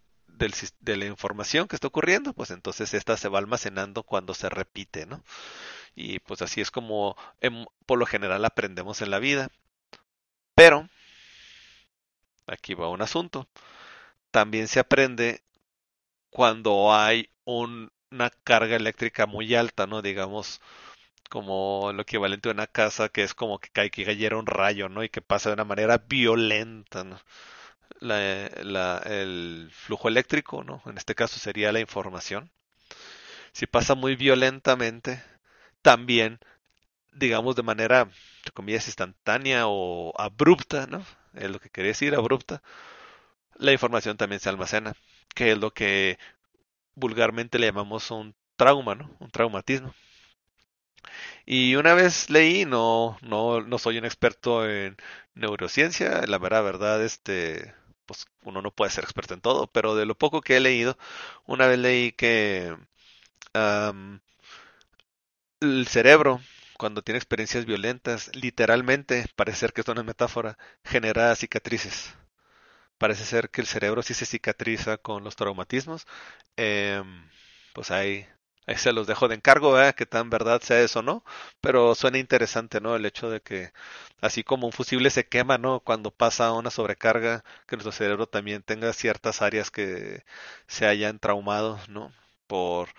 de la información que está ocurriendo, pues entonces esta se va almacenando cuando se repite, ¿no? Y pues así es como por lo general aprendemos en la vida. Pero, aquí va un asunto, también se aprende cuando hay una carga eléctrica muy alta, ¿no? Digamos, como lo equivalente a una casa que es como que cae que cayera un rayo, ¿no? Y que pasa de una manera violenta, el flujo eléctrico, ¿no? En este caso sería la información. Si pasa muy violentamente, también, digamos, de manera, entre comillas, instantánea o abrupta, ¿no? Es lo que quería decir, abrupta. La información también se almacena, que es lo que vulgarmente le llamamos un trauma, ¿no? Un traumatismo. Y una vez leí, no, no, no soy un experto en neurociencia, la verdad, verdad, este, pues uno no puede ser experto en todo, pero de lo poco que he leído, una vez leí que el cerebro, cuando tiene experiencias violentas, literalmente, parece ser que es una metáfora, genera cicatrices. Parece ser que el cerebro sí se cicatriza con los traumatismos. Em, pues hay Ahí se los dejo de encargo, ¿eh? que tan verdad sea eso, ¿no? Pero suena interesante, ¿no? El hecho de que así como un fusible se quema, ¿no? Cuando pasa una sobrecarga, que nuestro cerebro también tenga ciertas áreas que se hayan traumado, ¿no? Por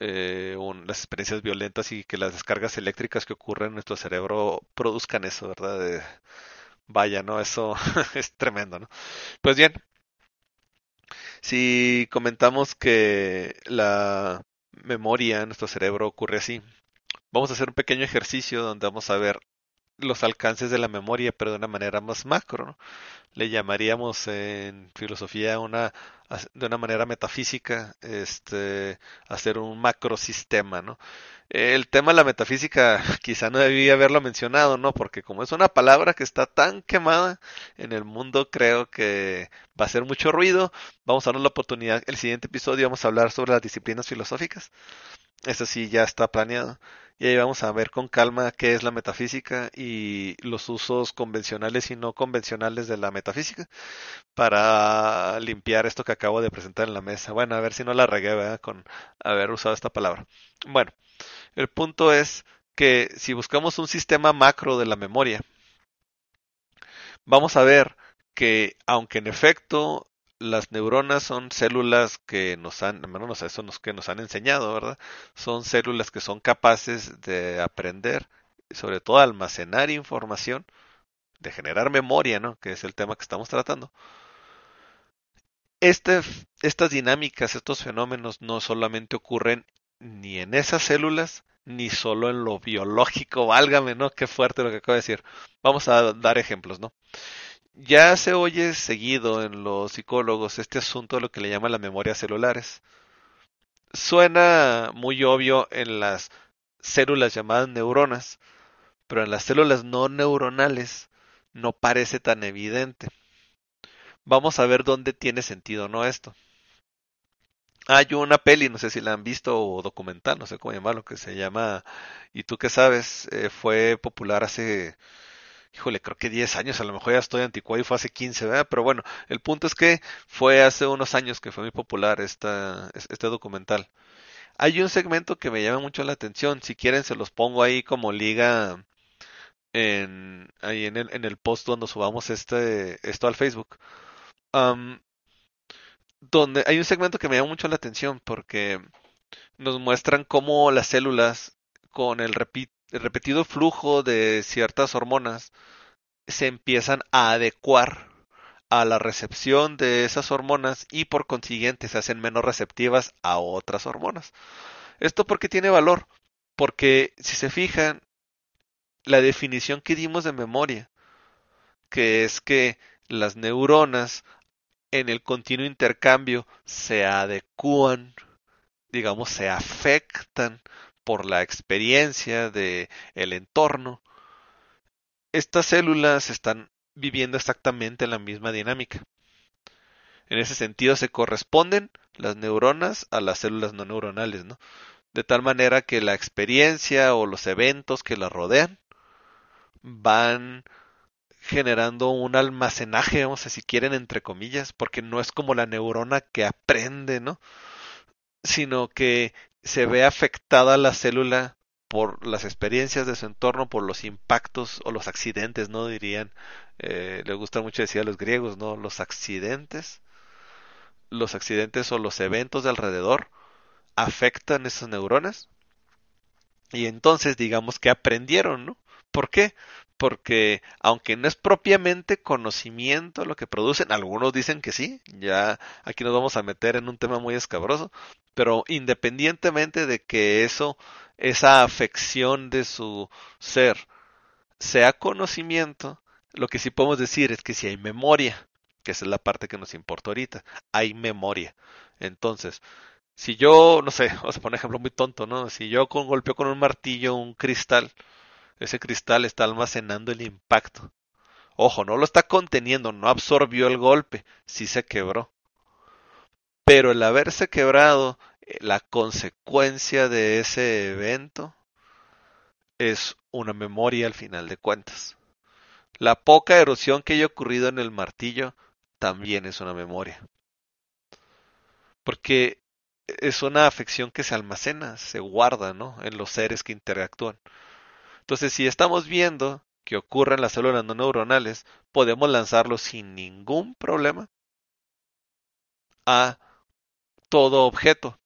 eh, las experiencias violentas y que las descargas eléctricas que ocurren en nuestro cerebro produzcan eso, ¿verdad? vaya, ¿no? Eso es tremendo, ¿no? Pues bien, si comentamos que la memoria en nuestro cerebro ocurre así. Vamos a hacer un pequeño ejercicio donde vamos a ver los alcances de la memoria, pero de una manera más macro. Le llamaríamos en filosofía una, de una manera metafísica, este, hacer un macrosistema, ¿no? El tema de la metafísica quizá no debía haberlo mencionado, ¿no? Porque como es una palabra que está tan quemada en el mundo, creo que va a hacer mucho ruido. Vamos a darnos la oportunidad. El siguiente episodio vamos a hablar sobre las disciplinas filosóficas. Eso sí, ya está planeado. Y ahí vamos a ver con calma qué es la metafísica y los usos convencionales y no convencionales de la metafísica para limpiar esto que acabo de presentar en la mesa. Bueno, a ver si no la regué con haber usado esta palabra. Bueno, el punto es que si buscamos un sistema macro de la memoria, vamos a ver que aunque en efecto las neuronas son células que nos han, menos eso nos, que nos han enseñado, ¿verdad? Son células que son capaces de aprender, sobre todo almacenar información, de generar memoria, ¿no? Que es el tema que estamos tratando. Este, estas dinámicas, estos fenómenos no solamente ocurren ni en esas células, ni solo en lo biológico, válgame, ¿no? Qué fuerte lo que acabo de decir. Vamos a dar ejemplos, ¿no? Ya se oye seguido en los psicólogos este asunto de lo que le llaman las memorias celulares. Suena muy obvio en las células llamadas neuronas, pero en las células no neuronales no parece tan evidente. Vamos a ver dónde tiene sentido no esto. Hay una peli, no sé si la han visto o documental, no sé cómo llamarlo, que se llama ¿Y tú qué sabes? Eh, fue popular hace híjole, creo que 10 años, a lo mejor ya estoy anticuado y fue hace 15, ¿verdad? Pero bueno, el punto es que fue hace unos años que fue muy popular esta, este documental. Hay un segmento que me llama mucho la atención, si quieren se los pongo ahí como liga en, ahí en el, en el post cuando subamos este, esto al Facebook. donde hay un segmento que me llama mucho la atención porque nos muestran cómo las células con el, repeat, el repetido flujo de ciertas hormonas se empiezan a adecuar a la recepción de esas hormonas y por consiguiente se hacen menos receptivas a otras hormonas. ¿Esto porque tiene valor? Porque si se fijan, la definición que dimos de memoria que es que las neuronas en el continuo intercambio se adecúan, digamos, se afectan por la experiencia de el entorno. Estas células están viviendo exactamente la misma dinámica. En ese sentido se corresponden las neuronas a las células no neuronales. De tal manera que la experiencia o los eventos que las rodean van generando un almacenaje, vamos a si quieren, entre comillas, porque no es como la neurona que aprende, ¿no? Sino que se ve afectada la célula por las experiencias de su entorno, por los impactos o los accidentes, ¿no? Dirían, eh, le gusta mucho decir a los griegos, ¿no? Los accidentes, los accidentes o los eventos de alrededor afectan esas neuronas y entonces digamos que aprendieron, ¿no? ¿Por qué? Porque aunque no es propiamente conocimiento lo que producen, algunos dicen que sí, ya aquí nos vamos a meter en un tema muy escabroso, pero independientemente de que eso, esa afección de su ser sea conocimiento, lo que sí podemos decir es que si hay memoria, que esa es la parte que nos importa ahorita, hay memoria. Entonces, si yo, no sé, vamos a poner un ejemplo muy tonto, ¿no? Si yo con, golpeo con un martillo un cristal, ese cristal está almacenando el impacto. Ojo, no lo está conteniendo, no absorbió el golpe, sí se quebró. Pero el haberse quebrado, eh, la consecuencia de ese evento es una memoria al final de cuentas. La poca erosión que haya ocurrido en el martillo también es una memoria. Porque es una afección que se almacena, se guarda, ¿no? En los seres que interactúan. Entonces, si estamos viendo que ocurre en las células no neuronales, podemos lanzarlo sin ningún problema a todo objeto.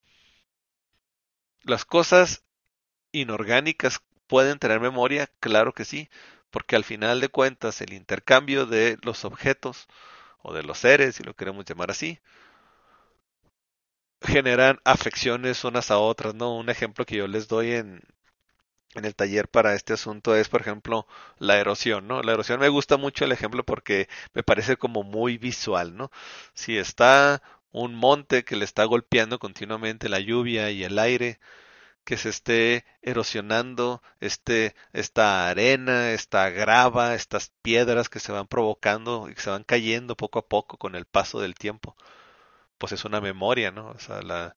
Las cosas inorgánicas pueden tener memoria, claro que sí, porque al final de cuentas el intercambio de los objetos o de los seres, si lo queremos llamar así, generan afecciones unas a otras, ¿no? Un ejemplo que yo les doy en, en el taller para este asunto es, por ejemplo, la erosión, ¿no? La erosión me gusta mucho el ejemplo porque me parece como muy visual, ¿no? Si está un monte que le está golpeando continuamente la lluvia y el aire, que se esté erosionando este, esta arena, esta grava, estas piedras que se van provocando y que se van cayendo poco a poco con el paso del tiempo pues es una memoria, ¿no? O sea, la,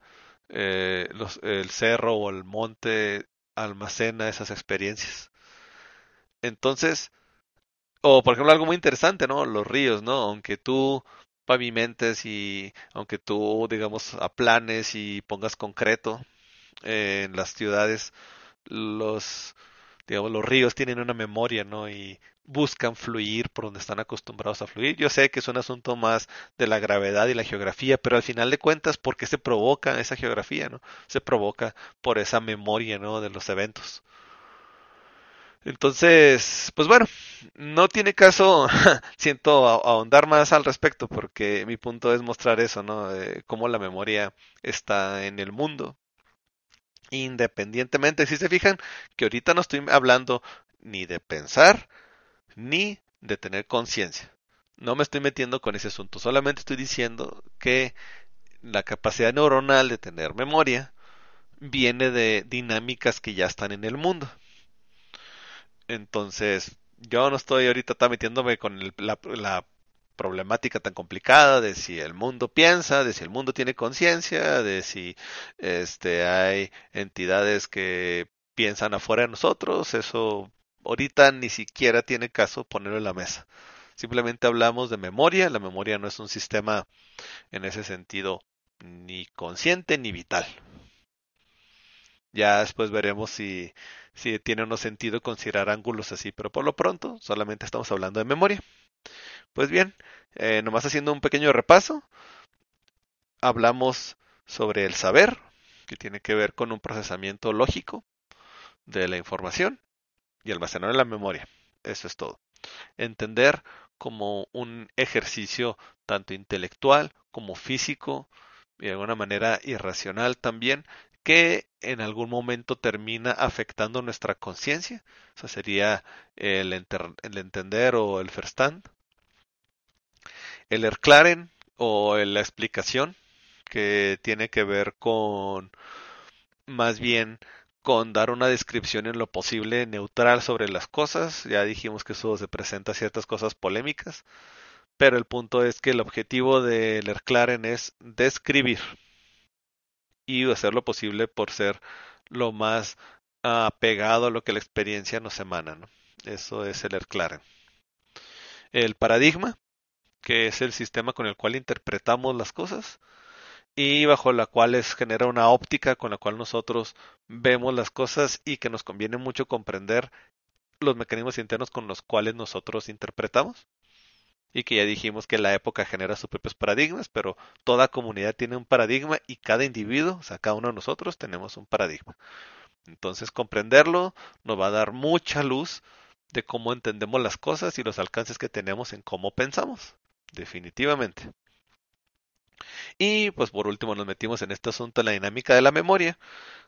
eh, el cerro o el monte almacena esas experiencias. Entonces, o por ejemplo algo muy interesante, ¿no? Los ríos, ¿no? Aunque tú pavimentes y aunque tú, digamos, aplanes y pongas concreto en las ciudades, los, digamos, los ríos tienen una memoria, ¿no? Y buscan fluir por donde están acostumbrados a fluir. Yo sé que es un asunto más de la gravedad y la geografía, pero al final de cuentas, ¿por qué se provoca esa geografía, no? Se provoca por esa memoria, ¿no? De los eventos. Entonces, pues bueno, no tiene caso, siento ahondar más al respecto, porque mi punto es mostrar eso, ¿no? cómo la memoria está en el mundo. Independientemente, si se fijan, que ahorita no estoy hablando ni de pensar, ni de tener conciencia. No me estoy metiendo con ese asunto, solamente estoy diciendo que la capacidad neuronal de tener memoria viene de dinámicas que ya están en el mundo. Entonces, yo no estoy ahorita metiéndome con la, la, problemática tan complicada de si el mundo piensa, de si el mundo tiene conciencia, de si este hay entidades que piensan afuera de nosotros, eso ahorita ni siquiera tiene caso ponerlo en la mesa. Simplemente hablamos de memoria. La memoria no es un sistema en ese sentido ni consciente ni vital. Ya después veremos si, si tiene o no sentido considerar ángulos así, pero por lo pronto solamente estamos hablando de memoria. Pues bien, eh, nomás haciendo un pequeño repaso, hablamos sobre el saber, que tiene que ver con un procesamiento lógico de la información y almacenar en la memoria. Eso es todo. Entender como un ejercicio tanto intelectual como físico y de alguna manera irracional también que en algún momento termina afectando nuestra conciencia. Eso sería el, el, entender o el verstand el Erklaren o la explicación que tiene que ver con más bien con dar una descripción en lo posible neutral sobre las cosas. Ya dijimos que eso se presenta ciertas cosas polémicas, pero el punto es que el objetivo del Erklaren es describir y hacer lo posible por ser lo más apegado a lo que la experiencia nos emana. Eso es el Erklaren. El paradigma, que es el sistema con el cual interpretamos las cosas y bajo la cual es, genera una óptica con la cual nosotros vemos las cosas y que nos conviene mucho comprender los mecanismos internos con los cuales nosotros interpretamos y que ya dijimos que la época genera sus propios paradigmas, pero toda comunidad tiene un paradigma y cada individuo, o sea, cada uno de nosotros tenemos un paradigma. Entonces comprenderlo nos va a dar mucha luz de cómo entendemos las cosas y los alcances que tenemos en cómo pensamos, definitivamente. Y pues por último nos metimos en este asunto de la dinámica de la memoria,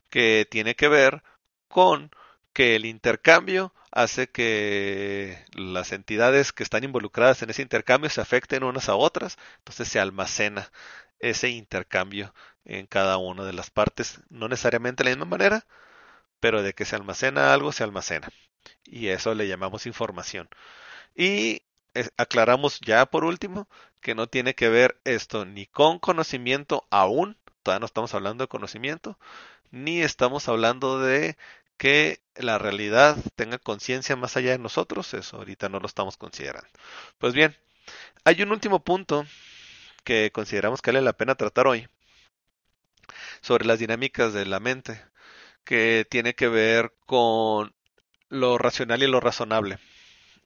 que tiene que ver con que el intercambio hace que las entidades que están involucradas en ese intercambio se afecten unas a otras, entonces se almacena ese intercambio en cada una de las partes, no necesariamente de la misma manera, pero de que se almacena algo, se almacena. Y eso le llamamos información. Y aclaramos ya por último que no tiene que ver esto ni con conocimiento aún, todavía no estamos hablando de conocimiento, ni estamos hablando de que la realidad tenga conciencia más allá de nosotros, eso ahorita no lo estamos considerando. Pues bien, hay un último punto que consideramos que vale la pena tratar hoy sobre las dinámicas de la mente, que tiene que ver con lo racional y lo razonable.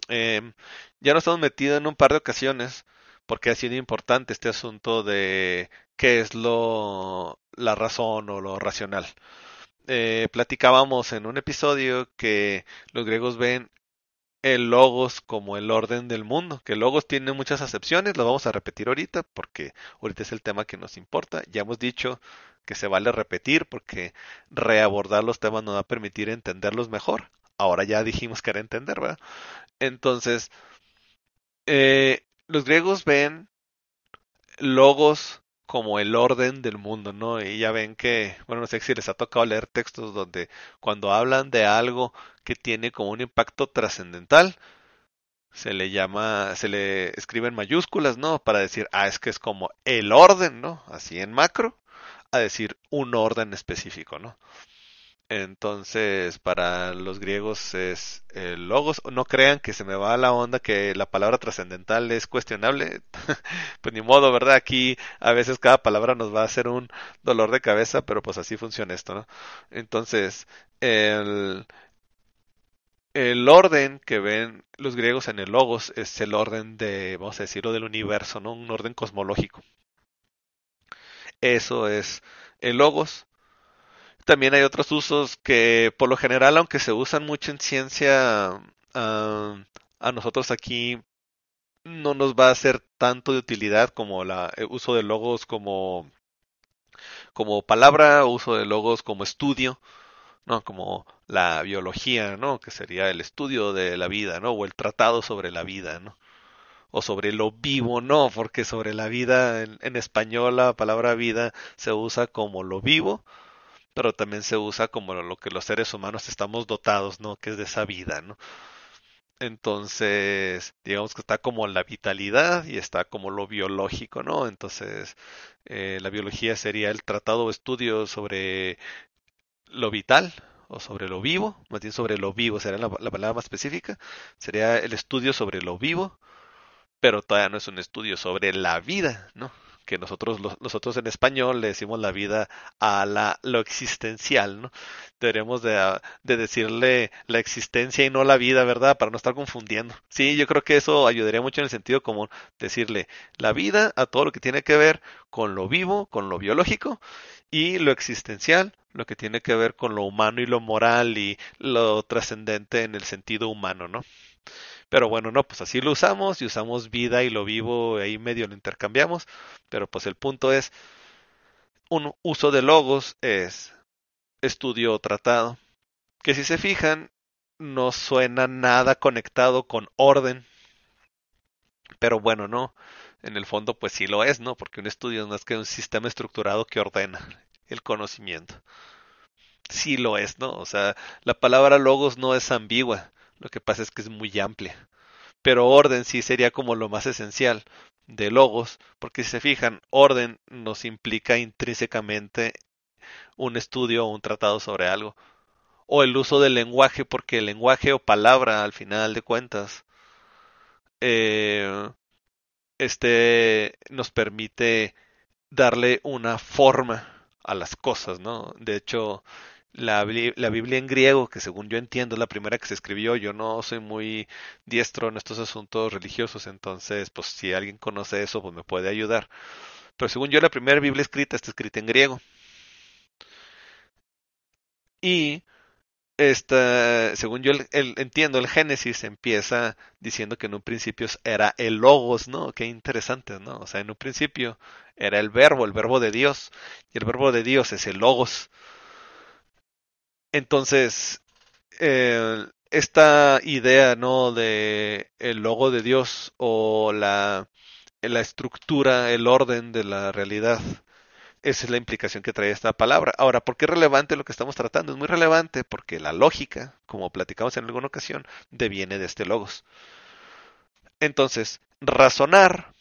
Em, ya nos hemos metido en un par de ocasiones porque ha sido importante este asunto de qué es lo la razón o lo racional. Eh, platicábamos en un episodio que los griegos ven el logos como el orden del mundo, que el logos tiene muchas acepciones, lo vamos a repetir ahorita porque ahorita es el tema que nos importa. Ya hemos dicho que se vale repetir porque reabordar los temas nos va a permitir entenderlos mejor. Ahora ya dijimos que era entender, ¿verdad? Entonces, eh, los griegos ven logos como el orden del mundo, ¿no? Y ya ven que, bueno, no sé si les ha tocado leer textos donde cuando hablan de algo que tiene como un impacto trascendental, se le llama, se le escribe en mayúsculas, ¿no? Para decir, ah, es que es como el orden, ¿no? Así en macro, a decir un orden específico, ¿no? Entonces, para los griegos es el logos. No crean que se me va la onda que la palabra trascendental es cuestionable. pues ni modo, ¿verdad? Aquí a veces cada palabra nos va a hacer un dolor de cabeza, pero pues así funciona esto, ¿no? Entonces, el, el orden que ven los griegos en el logos es el orden de, vamos a decirlo, del universo, ¿no? Un orden cosmológico. Eso es el logos. También hay otros usos que por lo general, aunque se usan mucho en ciencia, ah, a nosotros aquí no nos va a ser tanto de utilidad como el uso de logos como, como palabra, uso de logos como estudio, ¿no? Como la biología, ¿no? Que sería el estudio de la vida, ¿no? O el tratado sobre la vida, ¿no? O sobre lo vivo, no, porque sobre la vida en, en español la palabra vida se usa como lo vivo, pero también se usa como lo que los seres humanos estamos dotados, ¿no? Que es de esa vida, ¿no? Entonces, digamos que está como la vitalidad y está como lo biológico, ¿no? Entonces, eh, la biología sería el tratado o estudio sobre lo vital o sobre lo vivo, más bien sobre lo vivo, sería la, la palabra más específica, sería el estudio sobre lo vivo, pero todavía no es un estudio sobre la vida, ¿no? Que nosotros, nosotros en español le decimos la vida a la, lo existencial, ¿no? Deberíamos de, ah, de, decirle la existencia y no la vida, ¿verdad? Para no estar confundiendo. Sí, yo creo que eso ayudaría mucho en el sentido común, decirle la vida a todo lo que tiene que ver con lo vivo, con lo biológico, y lo existencial, lo que tiene que ver con lo humano y lo moral y lo trascendente en el sentido humano, ¿no? Pero bueno, no, pues así lo usamos y usamos vida y lo vivo, ahí medio lo intercambiamos, pero pues el punto es, un uso de logos es estudio o tratado, que si se fijan, no suena nada conectado con orden, pero bueno, no, en el fondo pues sí lo es, ¿no? Porque un estudio es más que un sistema estructurado que ordena el conocimiento. Sí lo es, ¿no? O sea, la palabra logos no es ambigua, lo que pasa es que es muy amplia. Pero orden sí sería como lo más esencial de logos, porque si se fijan, orden nos implica intrínsecamente un estudio o un tratado sobre algo. O el uso del lenguaje, porque el lenguaje o palabra, al final de cuentas, eh, este nos permite darle una forma a las cosas, ¿no? De hecho, la, la, Biblia en griego, que según yo entiendo es la primera que se escribió, yo no soy muy diestro en estos asuntos religiosos, entonces, pues si alguien conoce eso, pues me puede ayudar. Pero según yo, la primera Biblia escrita está escrita en griego. Y esta, según yo entiendo, el Génesis empieza diciendo que en un principio era el logos, ¿no? Qué interesante, ¿no? O sea, en un principio era el verbo, el verbo de Dios, y el verbo de Dios es el logos. Entonces, esta idea, ¿no? De el logo de Dios o la, la estructura, el orden de la realidad esa es la implicación que trae esta palabra. Ahora, ¿por qué es relevante lo que estamos tratando? Es muy relevante porque la lógica, como platicamos en alguna ocasión, deviene de este logos. Entonces, razonar,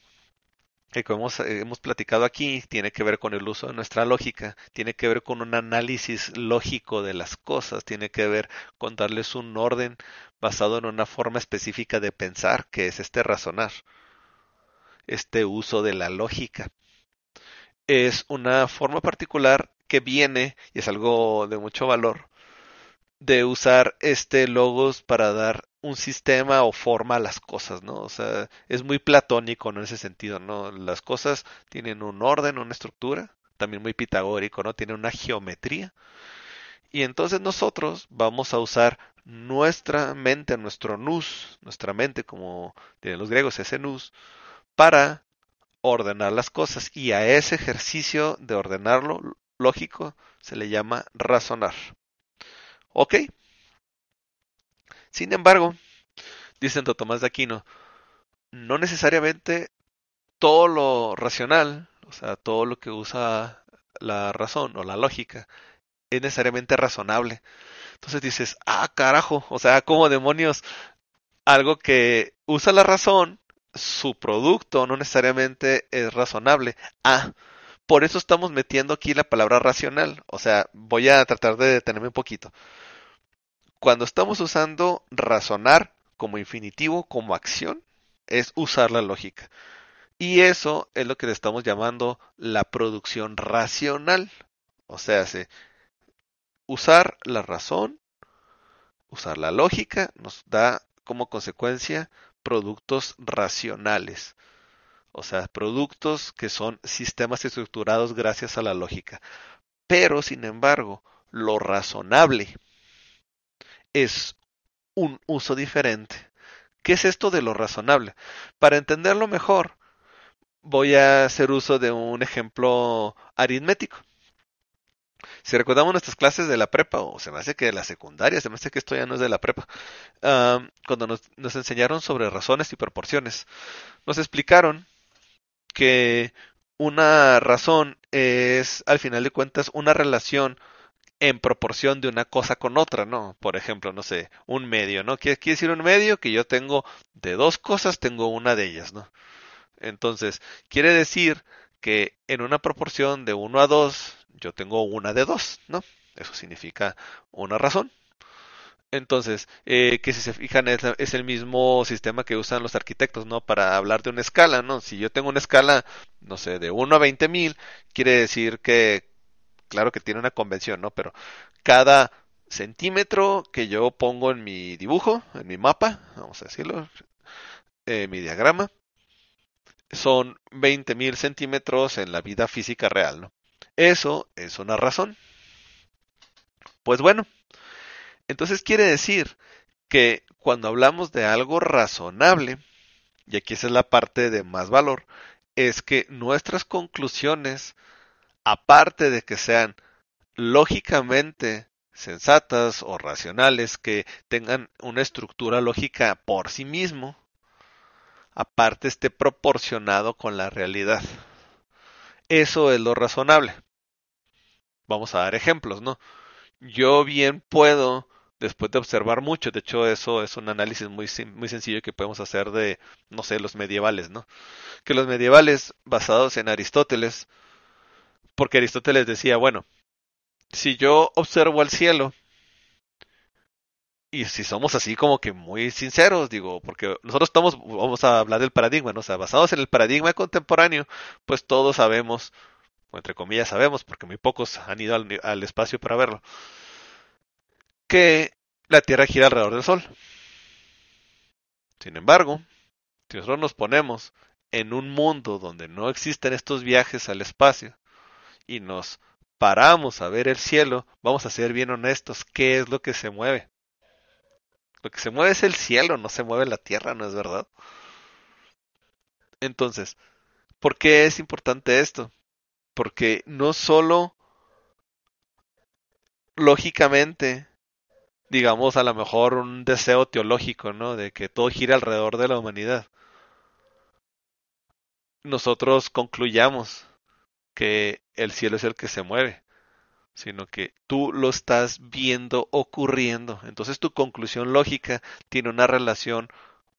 que como hemos, platicado aquí, tiene que ver con el uso de nuestra lógica, tiene que ver con un análisis lógico de las cosas, tiene que ver con darles un orden basado en una forma específica de pensar, que es este razonar, este uso de la lógica. Es una forma particular que viene, y es algo de mucho valor, de usar este logos para dar un sistema o forma las cosas, ¿no? O sea, es muy platónico en ese sentido, ¿no? Las cosas tienen un orden, una estructura, también muy pitagórico, ¿no? Tienen una geometría. Y entonces nosotros vamos a usar nuestra mente, nuestro nous, nuestra mente, como tienen los griegos, ese nous, para ordenar las cosas y a ese ejercicio de ordenarlo lógico se le llama razonar. ¿Ok? Sin embargo, dice Santo Tomás de Aquino, no necesariamente todo lo racional, o sea, todo lo que usa la razón o la lógica, es necesariamente razonable. Entonces dices, ah, carajo, o sea, como demonios, algo que usa la razón su producto no necesariamente es razonable. Ah, por eso estamos metiendo aquí la palabra racional. O sea, voy a tratar de detenerme un poquito. Cuando estamos usando razonar como infinitivo, como acción, es usar la lógica. Y eso es lo que le estamos llamando la producción racional. O sea, usar la razón, usar la lógica, nos da como consecuencia productos racionales. O sea, productos que son sistemas estructurados gracias a la lógica. Pero, sin embargo, lo razonable es un uso diferente. ¿Qué es esto de lo razonable? Para entenderlo mejor, voy a hacer uso de un ejemplo aritmético. Si recordamos nuestras clases de la prepa, o se me hace que de la secundaria, se me hace que esto ya no es de la prepa, cuando nos, enseñaron sobre razones y proporciones, nos explicaron que una razón es, al final de cuentas, una relación en proporción de una cosa con otra, ¿no? Por ejemplo, no sé, un medio, ¿no? ¿Qué quiere decir un medio? Que yo tengo de dos cosas, tengo una de ellas, ¿no? Entonces, quiere decir que en una proporción de 1 a 2 yo tengo una de dos, ¿no? Eso significa una razón. Entonces, eh, que si se fijan es, el mismo sistema que usan los arquitectos, ¿no? Para hablar de una escala, ¿no? Si yo tengo una escala, no sé, de 1 a 20 mil, quiere decir que, claro que tiene una convención, ¿no? Pero cada centímetro que yo pongo en mi dibujo, en mi mapa, vamos a decirlo, eh, mi diagrama, son 20.000 centímetros en la vida física real, ¿no? Eso es una razón. Pues bueno, entonces quiere decir que cuando hablamos de algo razonable, y aquí esa es la parte de más valor, es que nuestras conclusiones, aparte de que sean lógicamente sensatas o racionales, que tengan una estructura lógica por sí mismo, aparte esté proporcionado con la realidad. Eso es lo razonable. Vamos a dar ejemplos, ¿no? Yo bien puedo, después de observar mucho, de hecho eso es un análisis muy, muy sencillo que podemos hacer de, no sé, los medievales, ¿no? Que los medievales, basados en Aristóteles, porque Aristóteles decía, bueno, si yo observo al cielo, y si somos así como que muy sinceros, digo, porque nosotros estamos, vamos a hablar del paradigma, ¿no? O sea, basados en el paradigma contemporáneo, pues todos sabemos, o entre comillas sabemos, porque muy pocos han ido al, al espacio para verlo, que la Tierra gira alrededor del Sol. Sin embargo, si nosotros nos ponemos en un mundo donde no existen estos viajes al espacio y nos paramos a ver el cielo, vamos a ser bien honestos, ¿qué es lo que se mueve? Lo que se mueve es el cielo, no se mueve la tierra, ¿no es verdad? Entonces, ¿por qué es importante esto? Porque no solo lógicamente, digamos a lo mejor un deseo teológico, ¿no? De que todo gire alrededor de la humanidad. Nosotros concluyamos que el cielo es el que se mueve sino que tú lo estás viendo ocurriendo. Entonces tu conclusión lógica tiene una relación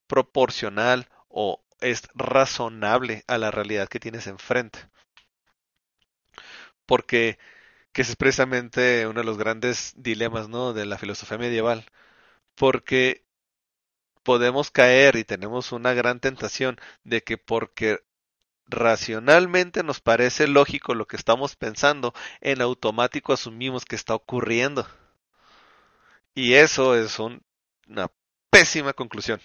proporcional o es razonable a la realidad que tienes enfrente. Porque que es precisamente uno de los grandes dilemas ¿no? de la filosofía medieval. Porque podemos caer y tenemos una gran tentación de que porque racionalmente nos parece lógico lo que estamos pensando, en automático asumimos que está ocurriendo. Y eso es una pésima conclusión.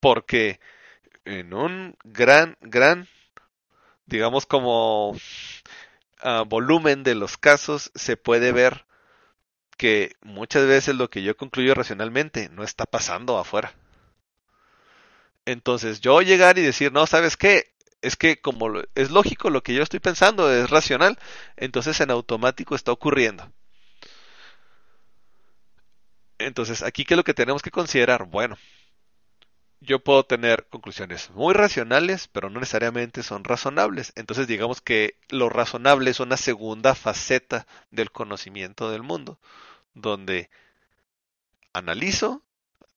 Porque en un gran, gran, digamos como uh, volumen de los casos se puede ver que muchas veces lo que yo concluyo racionalmente no está pasando afuera. Entonces yo llegar y decir, no, ¿sabes qué? Es que como es lógico lo que yo estoy pensando, es racional, entonces en automático está ocurriendo. Entonces, aquí qué es lo que tenemos que considerar? Bueno, yo puedo tener conclusiones muy racionales, pero no necesariamente son razonables. Entonces, digamos que lo razonable es una segunda faceta del conocimiento del mundo, donde analizo,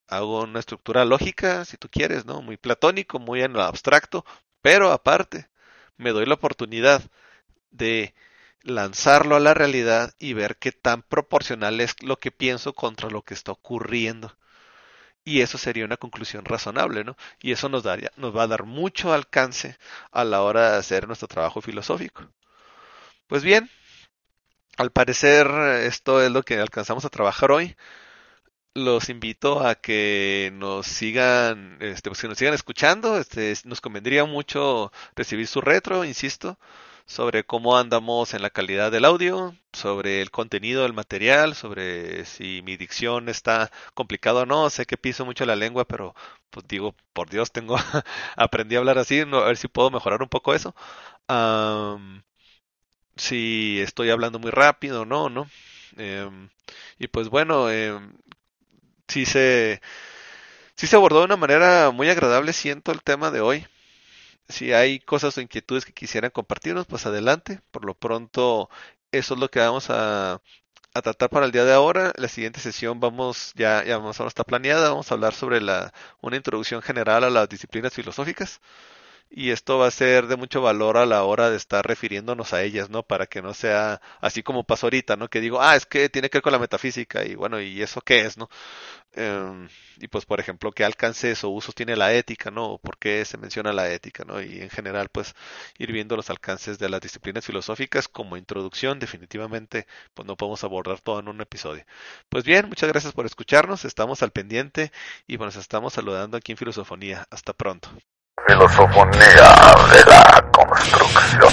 hago una estructura lógica, si tú quieres, ¿no? Muy platónico, muy en lo abstracto, pero aparte, me doy la oportunidad de lanzarlo a la realidad y ver qué tan proporcional es lo que pienso contra lo que está ocurriendo. Y eso sería una conclusión razonable, ¿no? Y eso nos, daría, nos va a dar mucho alcance a la hora de hacer nuestro trabajo filosófico. Pues bien, al parecer esto es lo que alcanzamos a trabajar hoy los invito a que nos sigan, este, pues que nos sigan escuchando. Este, nos convendría mucho recibir su retro, insisto, sobre cómo andamos en la calidad del audio, sobre el contenido del material, sobre si mi dicción está complicado o no. Sé que piso mucho la lengua, pero pues digo, por Dios, tengo aprendí a hablar así, a ver si puedo mejorar un poco eso. si estoy hablando muy rápido o no, ¿no? Em, y pues bueno, eh, sí se, sí se abordó de una manera muy agradable, siento el tema de hoy. Si hay cosas o inquietudes que quisieran compartirnos, pues adelante. Por lo pronto, eso es lo que vamos a, a tratar para el día de ahora. La siguiente sesión vamos, ya, ya vamos a está planeada, vamos a hablar sobre la, una introducción general a las disciplinas filosóficas y esto va a ser de mucho valor a la hora de estar refiriéndonos a ellas, ¿no? Para que no sea así como pasó ahorita, ¿no? Que digo, ah, es que tiene que ver con la metafísica y bueno, ¿y eso qué es, no? Em, y pues, por ejemplo, ¿qué alcances o usos tiene la ética, ¿no? ¿Por qué se menciona la ética, ¿no? Y en general, pues, ir viendo los alcances de las disciplinas filosóficas como introducción, definitivamente, pues no podemos abordar todo en un episodio. Pues bien, muchas gracias por escucharnos, estamos al pendiente y bueno, nos estamos saludando aquí en Filosofonía. Hasta pronto. Filosofonía de la construcción.